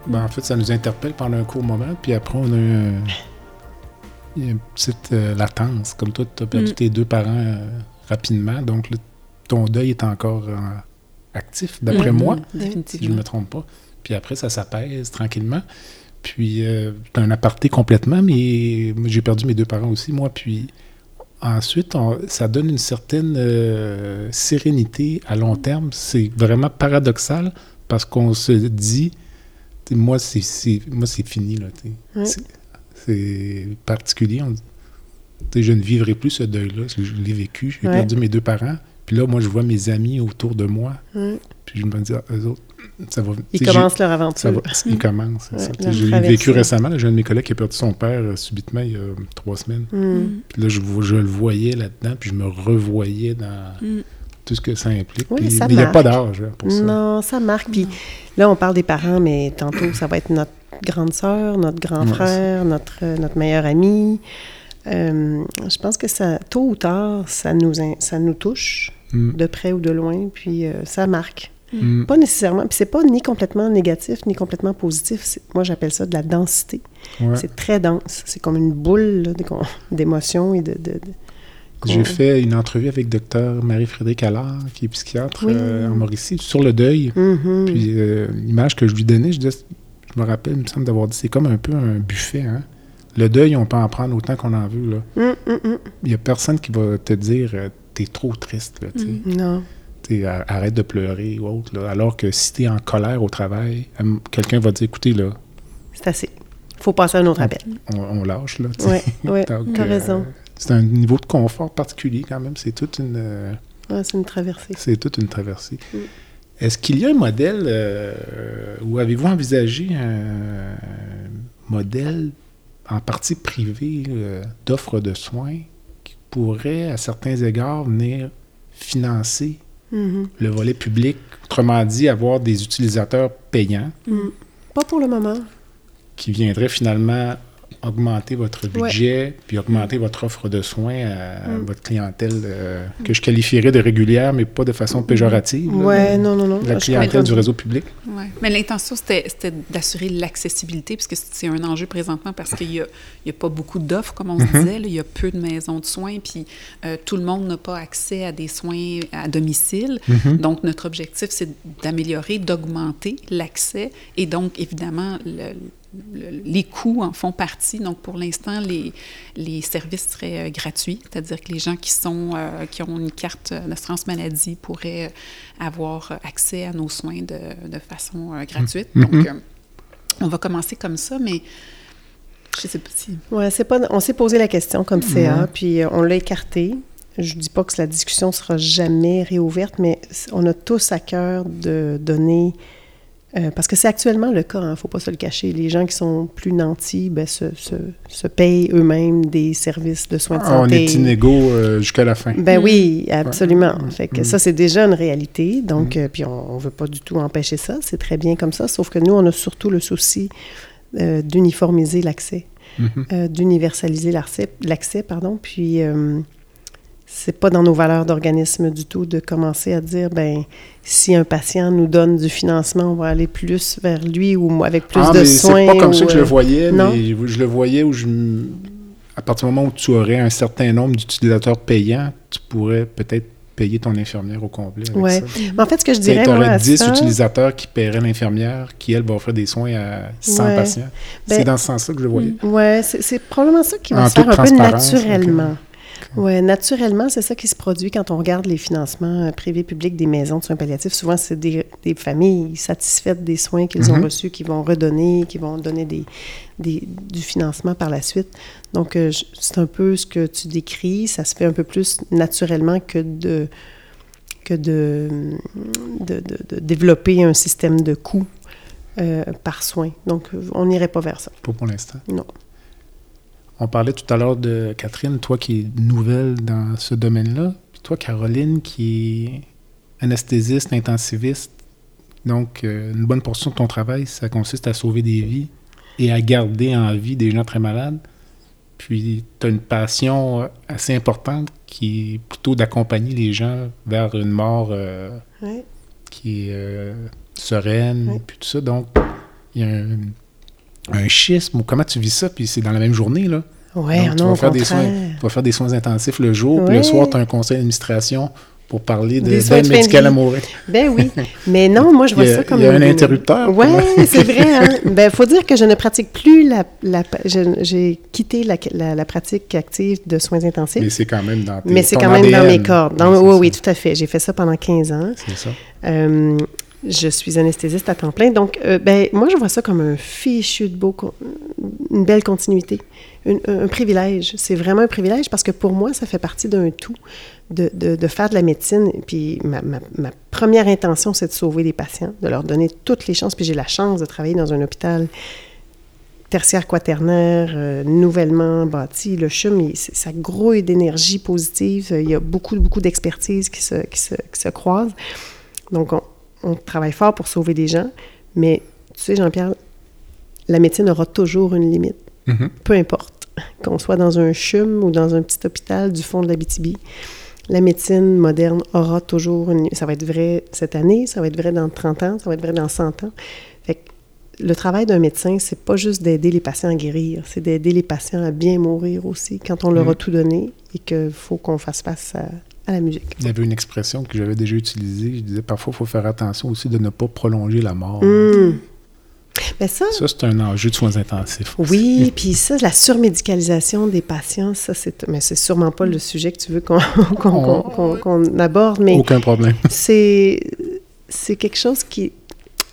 Ben, en fait, ça nous interpelle pendant un court moment, puis après, on a un- il y a une petite euh, latence. Comme toi, tu as perdu Mm. tes deux parents euh, rapidement, donc ton deuil est encore euh, actif, d'après moi, si je ne me trompe pas. Puis après, ça s'apaise tranquillement. Puis, euh, c'est un aparté complètement, mais j'ai perdu mes deux parents aussi, moi. Puis, ensuite, on- ça donne une certaine euh, sérénité à long terme. C'est vraiment paradoxal parce qu'on se dit, moi, c'est fini. Là. Ouais. C'est- particulier. on- je ne vivrai plus ce deuil-là. Je l'ai vécu. J'ai Ouais. perdu mes deux parents. Puis là, moi, je vois mes amis autour de moi Ouais. Puis je me dis, ah, eux autres, ça va. Ils commencent leur aventure. ça va- Ils commencent, Ouais, J'ai vécu récemment, j'ai un de mes collègues qui a perdu son père euh, subitement il y a trois semaines. Mm. Puis là, je, le voyais là-dedans, puis je me revoyais dans Mm. tout ce que ça implique. Oui, Puis ça mais il n'y a pas d'âge hein, pour ça. Non, ça marque. Puis là, on parle des parents, mais tantôt, ça va être notre grande sœur, notre grand Ouais, frère, notre, euh, notre meilleur ami. Euh, je pense que ça, tôt ou tard, ça nous, ça nous touche, Mm. de près ou de loin, puis euh, ça marque. Mm. Pas nécessairement, puis c'est pas ni complètement négatif, ni complètement positif. Moi, j'appelle ça de la densité. Ouais. C'est très dense. C'est comme une boule d'émotions et de... de- de- J'ai fait une entrevue avec docteur Marie-Frédéric Allard, qui est psychiatre Oui. euh, en Mauricie, sur le deuil. Mhm. Puis euh, l'image que je lui donnais, je, disais, je me rappelle, il me semble d'avoir dit, c'est comme un peu un buffet. Hein? Le deuil, on peut en prendre autant qu'on en veut. Là. Hum, hum. Il n'y a personne qui va te dire, euh, t'es trop triste. Là. Mm. Non. Arrête de pleurer ou autre. Là. Alors que si tu es en colère au travail, quelqu'un va dire, écoutez, là, C'est assez. faut passer à un autre appel. on, on lâche. Là. Oui, oui, t'as euh, raison. C'est un niveau de confort particulier quand même. C'est toute une... euh, Ouais, c'est une traversée. C'est toute une traversée. Mm. Est-ce qu'il y a un modèle, euh, ou avez-vous envisagé un modèle en partie privé d'offre de soins qui pourrait, à certains égards, venir financer Mhm. le volet public? Autrement dit, avoir des utilisateurs payants Mm. Pas pour le moment. qui viendraient finalement augmenter votre Ouais. budget, puis augmenter votre offre de soins à Mm. votre clientèle euh, que je qualifierais de régulière, mais pas de façon péjorative. là, Ouais, non, non, non. la clientèle du réseau public. Ouais. Mais l'intention, c'était c'était d'assurer l'accessibilité, puisque c'est un enjeu présentement parce qu'il n'y a, il y a pas beaucoup d'offres, comme on se disait. là. il y a peu de maisons de soins, puis euh, tout le monde n'a pas accès à des soins à domicile. Mhm. Donc, notre objectif, c'est d'améliorer, d'augmenter l'accès. Et donc, évidemment, le- le- les coûts en font partie. Donc, pour l'instant, les, les services seraient euh, gratuits, c'est-à-dire que les gens qui, sont, euh, qui ont une carte d'assurance maladie pourraient euh, avoir accès à nos soins de, de façon euh, gratuite. Mhm. Donc, euh, on va commencer comme ça, mais je ne sais pas si... Ouais, c'est pas. On s'est posé la question comme CA, Ouais. puis on l'a écarté. Je dis pas que la discussion sera jamais réouverte, mais on a tous à cœur de donner. Euh, parce que c'est actuellement le cas, il ne faut pas se le cacher. Les gens qui sont plus nantis ben, se, se, se payent eux-mêmes des services de soins de Ah, on santé. est inégaux euh, jusqu'à la fin. Ben Mm. oui, absolument. Ouais. Fait que Mm. ça, c'est déjà une réalité. Donc, euh, puis on ne veut pas du tout empêcher ça. C'est très bien comme ça. Sauf que nous, on a surtout le souci d'uniformiser l'accès, Mhm. euh, d'universaliser l'accès, pardon. Puis, c'est pas dans nos valeurs d'organisme du tout de commencer à dire, ben si un patient nous donne du financement, on va aller plus vers lui ou avec plus ah, de mais soins. c'est pas comme ça ou, que je le euh, voyais, non? mais je le voyais où je... À partir du moment où tu aurais un certain nombre d'utilisateurs payants, tu pourrais peut-être payer ton infirmière au complet ça. Mais en fait, ce que je Tu dirais, moi, aurais à 10 ça- utilisateurs qui paieraient l'infirmière, qui, elle, va offrir des soins à 100 Ouais. patients. Ben- c'est dans ce sens-là que je le voyais. Ouais, c'est probablement ça qui va En se faire un peu naturellement. Ouais, naturellement, c'est ça qui se produit quand on regarde les financements euh, privés publics des maisons de soins palliatifs. Souvent, c'est des, des familles satisfaites des soins qu'ils ont Mhm. reçus, qui vont redonner, qui vont donner des, des- du financement par la suite. Donc, euh, c'est un peu ce que tu décris. Ça se fait un peu plus naturellement que de que de, de, de- de développer un système de coûts euh, par soin. Donc, on n'irait pas vers ça. Pas pour l'instant. Non. On parlait tout à l'heure de Catherine, toi qui es nouvelle dans ce domaine-là, puis toi, Caroline, qui est anesthésiste, intensiviste. Donc, euh, une bonne portion de ton travail, ça consiste à sauver des vies et à garder en vie des gens très malades. Puis, tu as une passion euh, assez importante qui est plutôt d'accompagner les gens vers une mort euh, qui est euh, sereine, Oui. puis tout ça. Donc, il y a un, un schisme, ou comment tu vis ça, puis c'est dans la même journée, là. Ouais, Donc, tu non, vas faire des soins, tu vas faire des soins intensifs le jour, puis le soir, tu as un conseil d'administration pour parler de d'aide médicale mourir. Ben oui. Mais non, moi, je vois a- ça comme. il y a un interrupteur, Oui, c'est vrai. Hein? Ben, faut dire que je ne pratique plus la. J'ai quitté la, la- la pratique active de soins intensifs. Mais c'est quand même dans tes- Mais c'est quand même dans mes cordes. Dans- oui, oui, tout à fait. J'ai fait ça pendant 15 ans. C'est ça. Euh, je suis anesthésiste à temps plein. Donc, euh, ben, moi, je vois ça comme un fichu de beau, une belle continuité, un, privilège. C'est vraiment un privilège parce que pour moi, ça fait partie d'un tout de, de, faire de la médecine. Puis ma, première intention, c'est de sauver les patients, de leur donner toutes les chances. Puis j'ai la chance de travailler dans un hôpital tertiaire quaternaire, euh, nouvellement bâti. Le CHUM, ça grouille d'énergie positive. Il y a beaucoup, beaucoup d'expertise qui se, qui, se, qui se croisent. Donc, on, on travaille fort pour sauver des gens, mais tu sais, Jean-Pierre, la médecine aura toujours une limite, mm -hmm. peu importe, qu'on soit dans un CHUM ou dans un petit hôpital du fond de la BTB. La médecine moderne aura toujours une Ça va être vrai cette année, ça va être vrai dans 30 ans, ça va être vrai dans 100 ans. Fait que le travail d'un médecin, c'est pas juste d'aider les patients à guérir, c'est d'aider les patients à bien mourir aussi quand on leur a tout donné et qu'il faut qu'on fasse face à, à la musique. Il y avait une expression que j'avais déjà utilisée. Je disais parfois, il faut faire attention aussi de ne pas prolonger la mort. Mmh. Mais ça, ça c'est un enjeu de soins intensifs. Oui, puis ça, la surmédicalisation des patients, ça, c'est, mais c'est sûrement pas le sujet que tu veux qu'on, qu'on, qu'on, qu'on aborde. Mais Aucun problème. C'est, c'est quelque chose qui,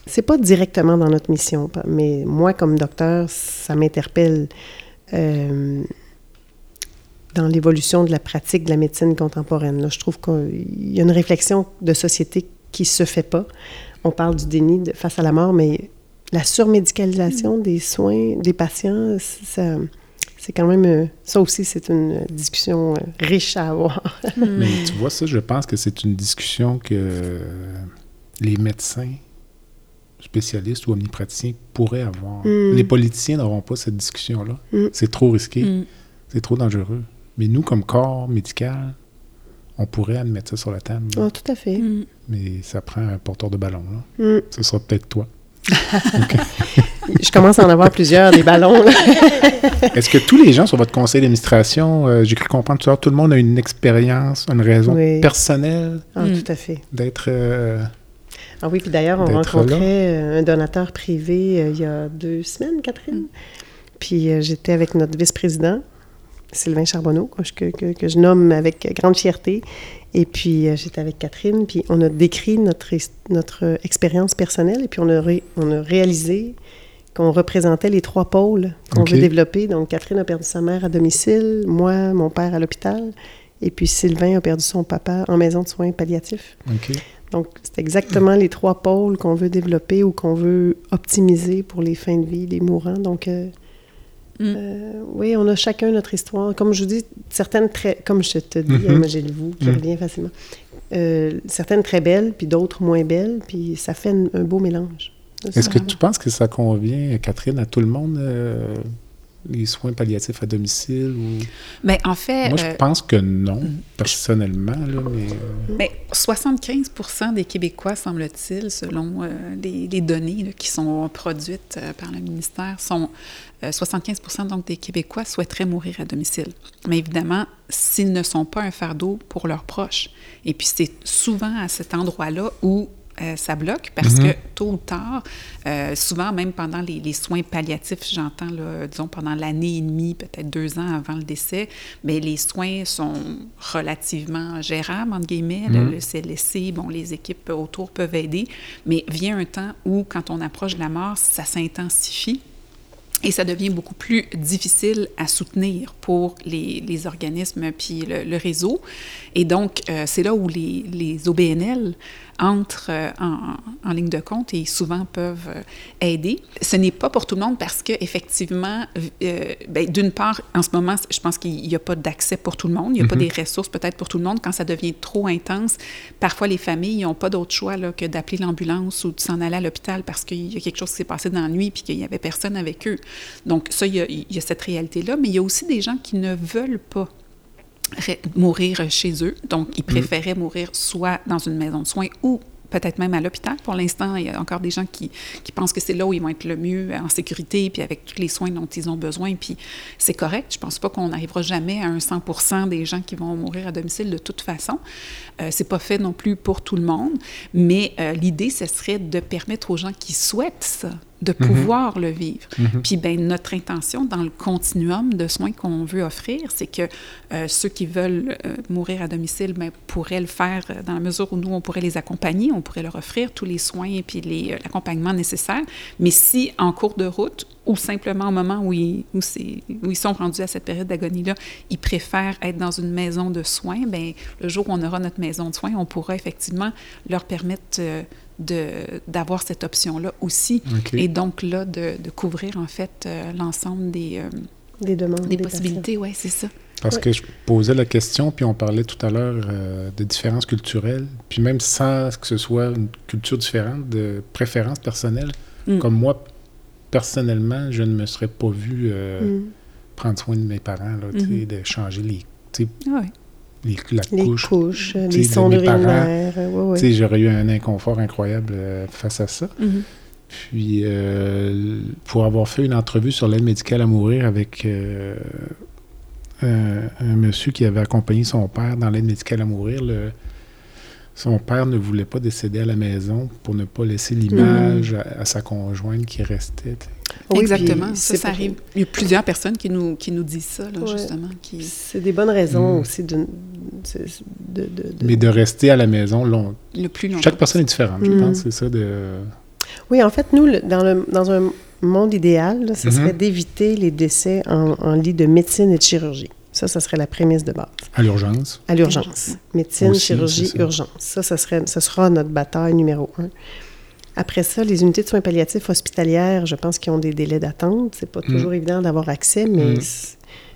c'est pas directement dans notre mission, mais moi, comme docteur, ça m'interpelle. Euh, dans l'évolution de la pratique de la médecine contemporaine. Là, je trouve qu'il y a une réflexion de société qui se fait pas. On parle du déni de, face à la mort, mais la surmédicalisation des soins des patients, ça, c'est quand même... Ça aussi, c'est une discussion riche à avoir. mais tu vois, ça, je pense que c'est une discussion que les médecins spécialistes ou omnipraticiens pourraient avoir. Mm. Les politiciens n'auront pas cette discussion-là. Mm. C'est trop risqué. Mm. C'est trop dangereux. Mais nous, comme corps médical, on pourrait admettre ça sur la table. Oh, tout à fait. Mm. Mais ça prend un porteur de ballon. Là. Mm. Ce sera peut-être toi. okay. Je commence à en avoir plusieurs, des ballons. Est-ce que tous les gens sur votre conseil d'administration, euh, j'ai cru comprendre tout à l'heure, tout le monde a une expérience, une raison oui. personnelle ah, mm. tout à fait. d'être... Euh, ah oui, puis d'ailleurs, on rencontrait là? un donateur privé euh, il y a deux semaines, Catherine. Puis euh, j'étais avec notre vice-président, Sylvain Charbonneau, que, que, que, je nomme avec grande fierté. Et puis, euh, j'étais avec Catherine, puis on a décrit notre, notre expérience personnelle, et puis on a, ré, on a réalisé qu'on représentait les trois pôles qu'on okay. veut développer. Donc, Catherine a perdu sa mère à domicile, moi, mon père à l'hôpital, et puis Sylvain a perdu son papa en maison de soins palliatifs. Okay. Donc, c'est exactement les trois pôles qu'on veut développer ou qu'on veut optimiser pour les fins de vie des mourants. Donc, euh, Mm. Euh, oui, on a chacun notre histoire. Comme je vous dis, certaines très, comme je te dis, mm -hmm. moi j'ai le vous qui mm. revient facilement. Euh, certaines très belles, puis d'autres moins belles, puis ça fait un, un beau mélange. Est-ce que tu penses que ça convient, Catherine, à tout le monde, euh, les soins palliatifs à domicile? Ou... Mais en fait... Moi, je pense que non, personnellement. Là, mais, mais 75 des Québécois, semble-t-il, selon les, les, données là, qui sont produites par le ministère, sont 75% donc des Québécois souhaiteraient mourir à domicile. Mais évidemment, s'ils ne sont pas un fardeau pour leurs proches. Et puis c'est souvent à cet endroit-là où euh, ça bloque parce mm -hmm. que tôt ou tard, euh, souvent même pendant les, les soins palliatifs, j'entends, disons, pendant l'année et demie, peut-être deux ans avant le décès, mais les soins sont relativement gérables, entre guillemets. Mm -hmm. Le CLSC, bon, les équipes autour peuvent aider, mais vient un temps où, quand on approche de la mort, ça s'intensifie et ça devient beaucoup plus difficile à soutenir pour les, les organismes puis le, le, réseau. Et donc, euh, c'est là où les, les OBNL entrent euh, en, en, ligne de compte et souvent peuvent euh, aider. Ce n'est pas pour tout le monde parce qu'effectivement, euh, ben, d'une part, en ce moment, je pense qu'il n'y a pas d'accès pour tout le monde. Il n'y a mm -hmm. pas des ressources peut-être pour tout le monde. Quand ça devient trop intense, parfois les familles n'ont pas d'autre choix là, que d'appeler l'ambulance ou de s'en aller à l'hôpital parce qu'il y a quelque chose qui s'est passé dans la nuit puis qu'il n'y avait personne avec eux. Donc ça, il y a, il y a cette réalité-là. Mais il y a aussi des gens qui ne veulent pas mourir chez eux. Donc, ils préféraient mourir soit dans une maison de soins ou peut-être même à l'hôpital. Pour l'instant, il y a encore des gens qui, qui pensent que c'est là où ils vont être le mieux en sécurité, puis avec tous les soins dont ils ont besoin. Puis c'est correct. Je pense pas qu'on n'arrivera jamais à un 100 des gens qui vont mourir à domicile de toute façon. Euh, c'est pas fait non plus pour tout le monde. Mais euh, l'idée, ce serait de permettre aux gens qui souhaitent ça de pouvoir mm -hmm. le vivre. Mm -hmm. Puis ben notre intention dans le continuum de soins qu'on veut offrir, c'est que euh, ceux qui veulent euh, mourir à domicile ben, pourraient le faire dans la mesure où nous, on pourrait les accompagner, on pourrait leur offrir tous les soins et puis l'accompagnement nécessaire. Mais si en cours de route ou simplement au moment où ils, où où ils sont rendus à cette période d'agonie-là, ils préfèrent être dans une maison de soins, bien, le jour où on aura notre maison de soins, on pourra effectivement leur permettre euh, d'avoir cette option-là aussi. Et donc là, de, de, couvrir en fait euh, l'ensemble des, euh, des demandes. Des, possibilités, oui, c'est ça. Parce que je posais la question, puis on parlait tout à l'heure de différences culturelles, puis même sans que ce soit une culture différente, de préférences personnelles. Mm. Comme moi, personnellement, je ne me serais pas vu mm. prendre soin de mes parents, là, mm-hmm. de changer les, ah les, la les couches, les sons de ouais, J'aurais eu un inconfort incroyable euh, face à ça. Mm-hmm. Puis, euh, pour avoir fait une entrevue sur l'aide médicale à mourir avec euh, un, monsieur qui avait accompagné son père dans l'aide médicale à mourir, le, son père ne voulait pas décéder à la maison pour ne pas laisser l'image mm-hmm. à, sa conjointe qui restait. Exactement. Ça, ça arrive. Il y a plusieurs personnes qui nous, qui nous disent ça, là, justement. Qui... C'est des bonnes raisons mm. aussi de, de, Mais de rester à la maison long... le plus longtemps. Chaque personne est différente, je mm. pense. C'est ça de... Oui, en fait, nous, dans, le, dans un monde idéal, ce mm-hmm. serait d'éviter les décès en, en, lit de médecine et de chirurgie. Ça, ça serait la prémisse de base. À l'urgence? À l'urgence. Médecine, chirurgie, urgence. Ça, ça, serait, ce sera notre bataille numéro un. Après ça, les unités de soins palliatifs hospitalières, je pense qu'ils ont des délais d'attente. C'est pas mm. toujours évident d'avoir accès, mais mm.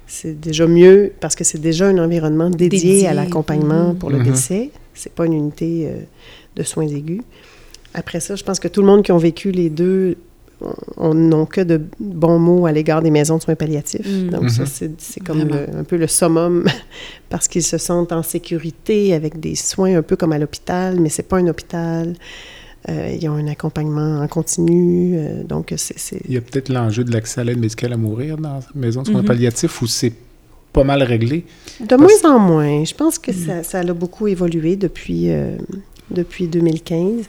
c'est déjà mieux parce que c'est déjà un environnement dédié, à l'accompagnement pour le décès. C'est pas une unité euh, de soins aigus. Après ça, je pense que tout le monde qui a vécu les deux n'ont que de bons mots à l'égard des maisons de soins palliatifs. Donc ça, mm-hmm. c'est comme un peu le summum parce qu'ils se sentent en sécurité avec des soins un peu comme à l'hôpital, mais c'est pas un hôpital. Euh, ils ont un accompagnement en continu. Euh, donc, c'est. Il y a peut-être l'enjeu de l'accès à l'aide médicale à mourir dans la maison de soins mhm. palliatifs où c'est pas mal réglé? De moins en moins. Je pense que ça, ça, a beaucoup évolué depuis, euh, depuis 2015.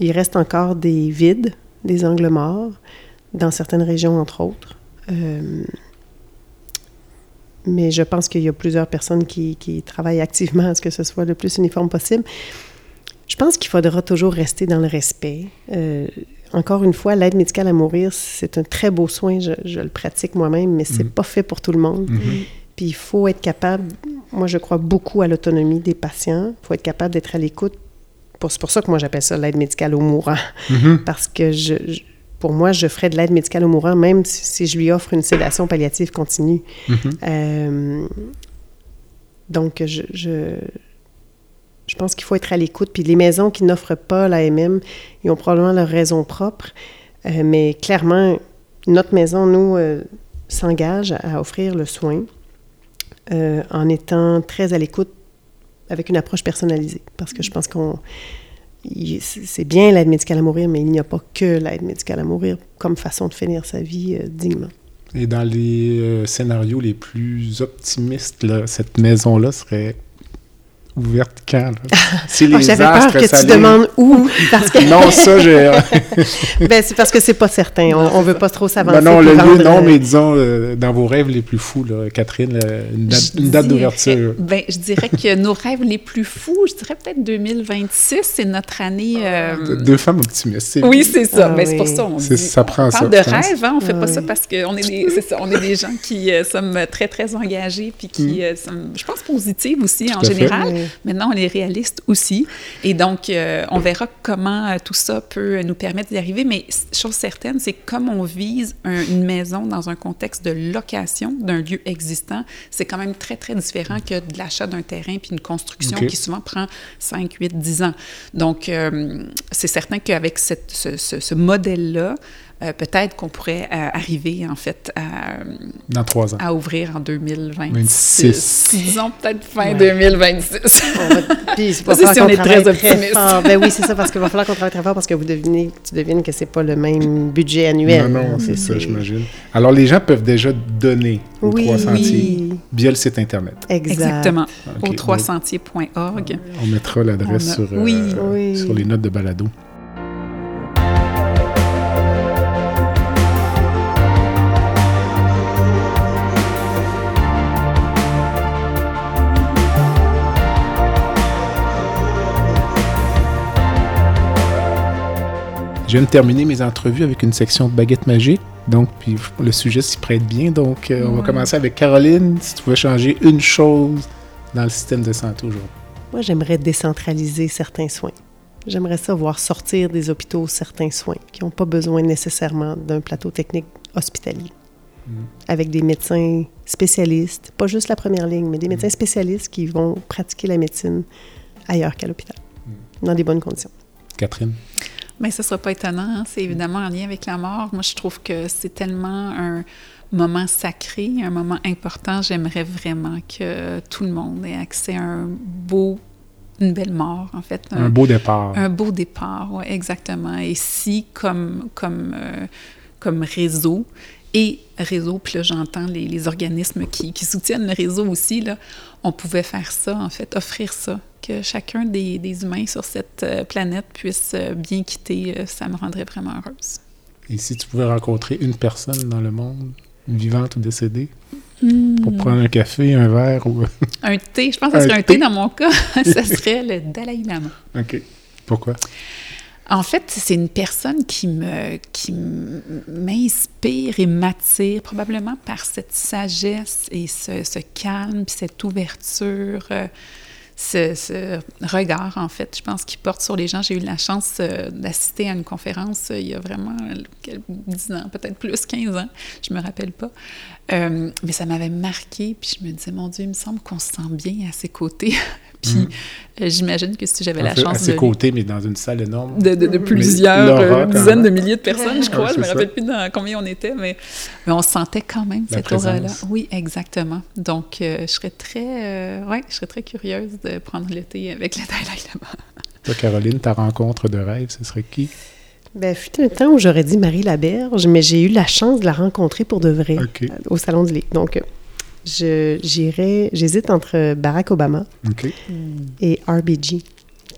Il reste encore des vides, des angles morts, dans certaines régions, entre autres. mais je pense qu'il y a plusieurs personnes qui, qui, travaillent activement à ce que ce soit le plus uniforme possible. Je pense qu'il faudra toujours rester dans le respect. Euh, encore une fois, l'aide médicale à mourir, c'est un très beau soin. Je, le pratique moi-même, mais c'est n'est mm. pas fait pour tout le monde. Mm-hmm. Puis il faut être capable. Moi, je crois beaucoup à l'autonomie des patients. Il faut être capable d'être à l'écoute. C'est pour ça que moi, j'appelle ça l'aide médicale au mourant. Mm-hmm. Parce que je, pour moi, je ferais de l'aide médicale au mourant, même si, je lui offre une sédation palliative continue. Mm-hmm. Euh, donc, je je pense qu'il faut être à l'écoute. Puis les maisons qui n'offrent pas l'AMM, ils ont probablement leurs raisons propres. Euh, mais clairement, notre maison, nous, euh, s'engage à offrir le soin euh, en étant très à l'écoute avec une approche personnalisée. Parce que je pense qu'on. C'est bien l'aide médicale à mourir, mais il n'y a pas que l'aide médicale à mourir comme façon de finir sa vie dignement. Et dans les scénarios les plus optimistes, cette maison-là serait ouverte quand? Si les J'avais peur que tu demandes où. Parce que... non, ça, j'ai... ben, c'est parce que c'est pas certain. On, ne veut pas trop s'avancer. Ben non, le lieu, non, mais disons, euh, dans vos rêves les plus fous, là, Catherine, une date, d'ouverture. Ben, je dirais que nos rêves les plus fous, je dirais peut-être 2026, c'est notre année... Euh, Deux femmes optimistes. Oui, c'est ça. Ah, ben, c'est pour ça on, dit, ça prend on parle de rêve, hein? on fait ah, pas ça parce qu'on est, des, ça, on est des gens qui euh, sommes très, très engagés puis qui mm. sont, je pense, positifs aussi en général. Maintenant, on est réaliste aussi. Et donc, euh, on verra comment euh, tout ça peut nous permettre d'y arriver. Mais chose certaine, c'est comme on vise une maison dans un contexte de location d'un lieu existant, c'est quand même très, très différent que de l'achat d'un terrain puis une construction qui souvent prend 5, 8, 10 ans. Donc, euh, c'est certain qu'avec ce, ce modèle-là, euh, peut-être qu'on pourrait euh, arriver, en fait, à, Dans trois ans. à ouvrir en 2026. Disons peut-être fin 2026. puis, c'est pas si on est très optimiste. ben oui, c'est ça, parce qu'il va falloir qu'on travaille très fort parce que vous devinez, tu devines que c'est pas le même budget annuel. Non, non, c'est ça, j'imagine. Alors, les gens peuvent déjà donner aux trois sentiers via le site Internet. Exactement. Au trois-sentiers.org. On mettra l'adresse sur, euh, sur les notes de balado. J'aime terminer mes entrevues avec une section de baguette magique. Donc, puis le sujet s'y prête bien. Donc, euh, on va commencer avec Caroline. Si tu pouvais changer une chose dans le système de santé aujourd'hui. Moi, j'aimerais décentraliser certains soins. J'aimerais ça voir sortir des hôpitaux certains soins qui n'ont pas besoin nécessairement d'un plateau technique hospitalier. Mm. Avec des médecins spécialistes, pas juste la première ligne, mais des Mm. médecins spécialistes qui vont pratiquer la médecine ailleurs qu'à l'hôpital, Mm. dans des bonnes conditions. Catherine? Mais ce ne sera pas étonnant, hein. c'est évidemment en lien avec la mort. Moi, je trouve que c'est tellement un moment sacré, un moment important. J'aimerais vraiment que tout le monde ait accès à un beau, une belle mort, en fait. Un beau départ. Un beau départ, oui, exactement. Et si, comme, comme, euh, comme réseau, et réseau, puis là, j'entends les, les organismes qui, qui soutiennent le réseau aussi, là, on pouvait faire ça, en fait, offrir ça, que chacun des, des humains sur cette euh, planète puisse euh, bien quitter, euh, ça me rendrait vraiment heureuse. Et si tu pouvais rencontrer une personne dans le monde, vivante ou décédée, pour Hmm. prendre un café, un verre ou. Un thé, je pense que ce serait un thé. thé dans mon cas, ça serait le Dalai Lama. OK. Pourquoi? En fait, c'est une personne qui me qui m'inspire et m'attire probablement par cette sagesse et ce, ce calme, puis cette ouverture, ce, regard, en fait, je pense, qu'il porte sur les gens. J'ai eu la chance euh, d'assister à une conférence euh, il y a vraiment euh, quel- 10 ans, peut-être plus, 15 ans, je me rappelle pas. Euh, mais ça m'avait marqué, puis je me disais, mon Dieu, il me semble qu'on se sent bien à ses côtés. puis Mhm. euh, j'imagine que si j'avais la chance à ses de... côtés, mais dans une salle énorme. De, de- de Mais plusieurs euh, dizaines de milliers de personnes, je crois. Je me rappelle ça. plus dans combien on était, mais, mais on sentait quand même La cette aura-là. Oui, exactement. Donc, je serais très, ouais, je serais très curieuse de prendre le thé avec le Dalai Lama. Toi, Caroline, ta rencontre de rêve, ce serait qui? Ben, fut un temps où j'aurais dit Marie Laberge, mais j'ai eu la chance de la rencontrer pour de vrai euh, au Salon du Livre. Donc, j'hésite entre Barack Obama et RBG,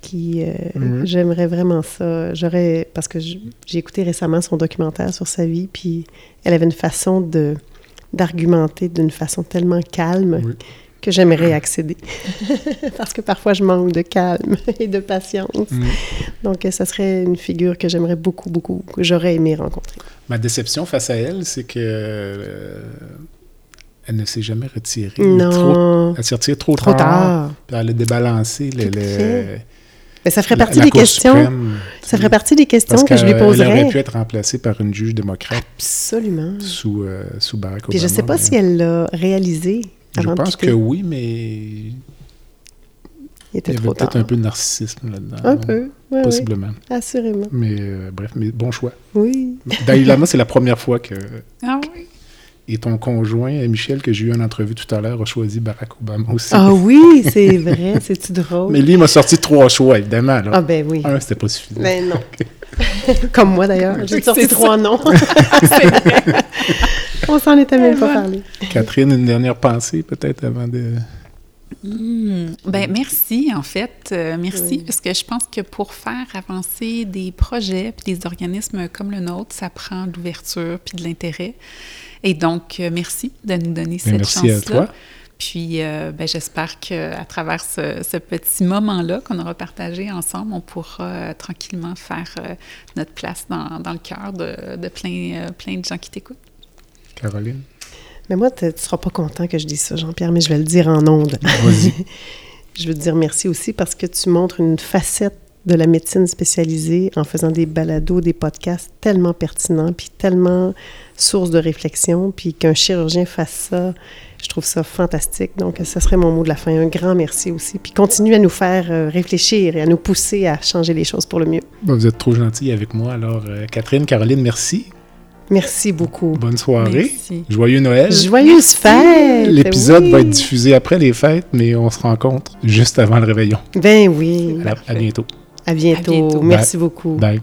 qui euh, Mhm. j'aimerais vraiment ça. J'aurais parce que j'ai écouté récemment son documentaire sur sa vie, puis elle avait une façon de d'argumenter d'une façon tellement calme Oui. Que j'aimerais accéder. parce que parfois je manque de calme et de patience. Mm. Donc ça serait une figure que j'aimerais beaucoup, beaucoup, que j'aurais aimé rencontrer. Ma déception face à elle, c'est que euh, elle ne s'est jamais retirée. Trop- Non, elle s'est retirée trop, trop tard. tard. Puis elle a débalancé le, Tout à le- fait. Mais ça ferait partie la des questions. suprême, Ça ferait partie des questions que je lui poserais. aurait pu être remplacée par une juge démocrate Absolument. sous, euh, sous Barack Obama. Puis je sais pas mais si elle l'a réalisé Je pense quitter. que oui, mais Il était il y avait peut-être un peu de narcissisme là-dedans. Un peu, oui, oui, Possiblement. assurément. Mais euh, bref, mais bon choix. Oui. Dalai Lama, c'est la première fois que. Ah oui? Et ton conjoint, Michel, que j'ai eu en entrevue tout à l'heure, a choisi Barack Obama aussi. Ah oui, c'est vrai, c'est-tu drôle? Mais lui, il m'a sorti trois choix, évidemment. là. Ah ben oui. Un, c'était pas suffisant. Ben non. Comme moi d'ailleurs, j'ai sorti c'est trois noms. C'est vrai. On s'en était même pas parlé. Catherine, une dernière pensée, peut-être, avant de. Hmm. Ben merci en fait, Euh, merci Oui. parce que je pense que pour faire avancer des projets puis des organismes comme le nôtre, ça prend de l'ouverture puis de l'intérêt. Et donc euh, merci de nous donner Ben, cette merci à chance-là. toi. Puis euh, ben, j'espère qu'à travers ce, ce petit moment-là qu'on aura partagé ensemble, on pourra euh, tranquillement faire euh, notre place dans, dans le cœur de, de plein, euh, plein de gens qui t'écoutent. Caroline? Mais moi, tu ne seras pas content que je dise ça, Jean-Pierre, mais je vais le dire en ondes. Vas-y. Je veux te dire merci aussi parce que tu montres une facette de la médecine spécialisée en faisant des balados, des podcasts tellement pertinents, puis tellement source de réflexion, puis qu'un chirurgien fasse ça, je trouve ça fantastique. Donc, ce serait mon mot de la fin. Un grand merci aussi. Puis continue à nous faire euh, réfléchir et à nous pousser à changer les choses pour le mieux. Bon, vous êtes trop gentils avec moi. Alors, euh, Catherine, Caroline, merci. Merci beaucoup. Bonne soirée. Merci. Joyeux Noël. Joyeuse fête! L'épisode oui. va être diffusé après les fêtes, mais on se rencontre juste avant le réveillon. Ben oui. À, la- à bientôt. À bientôt. À bientôt. Merci beaucoup. Bye.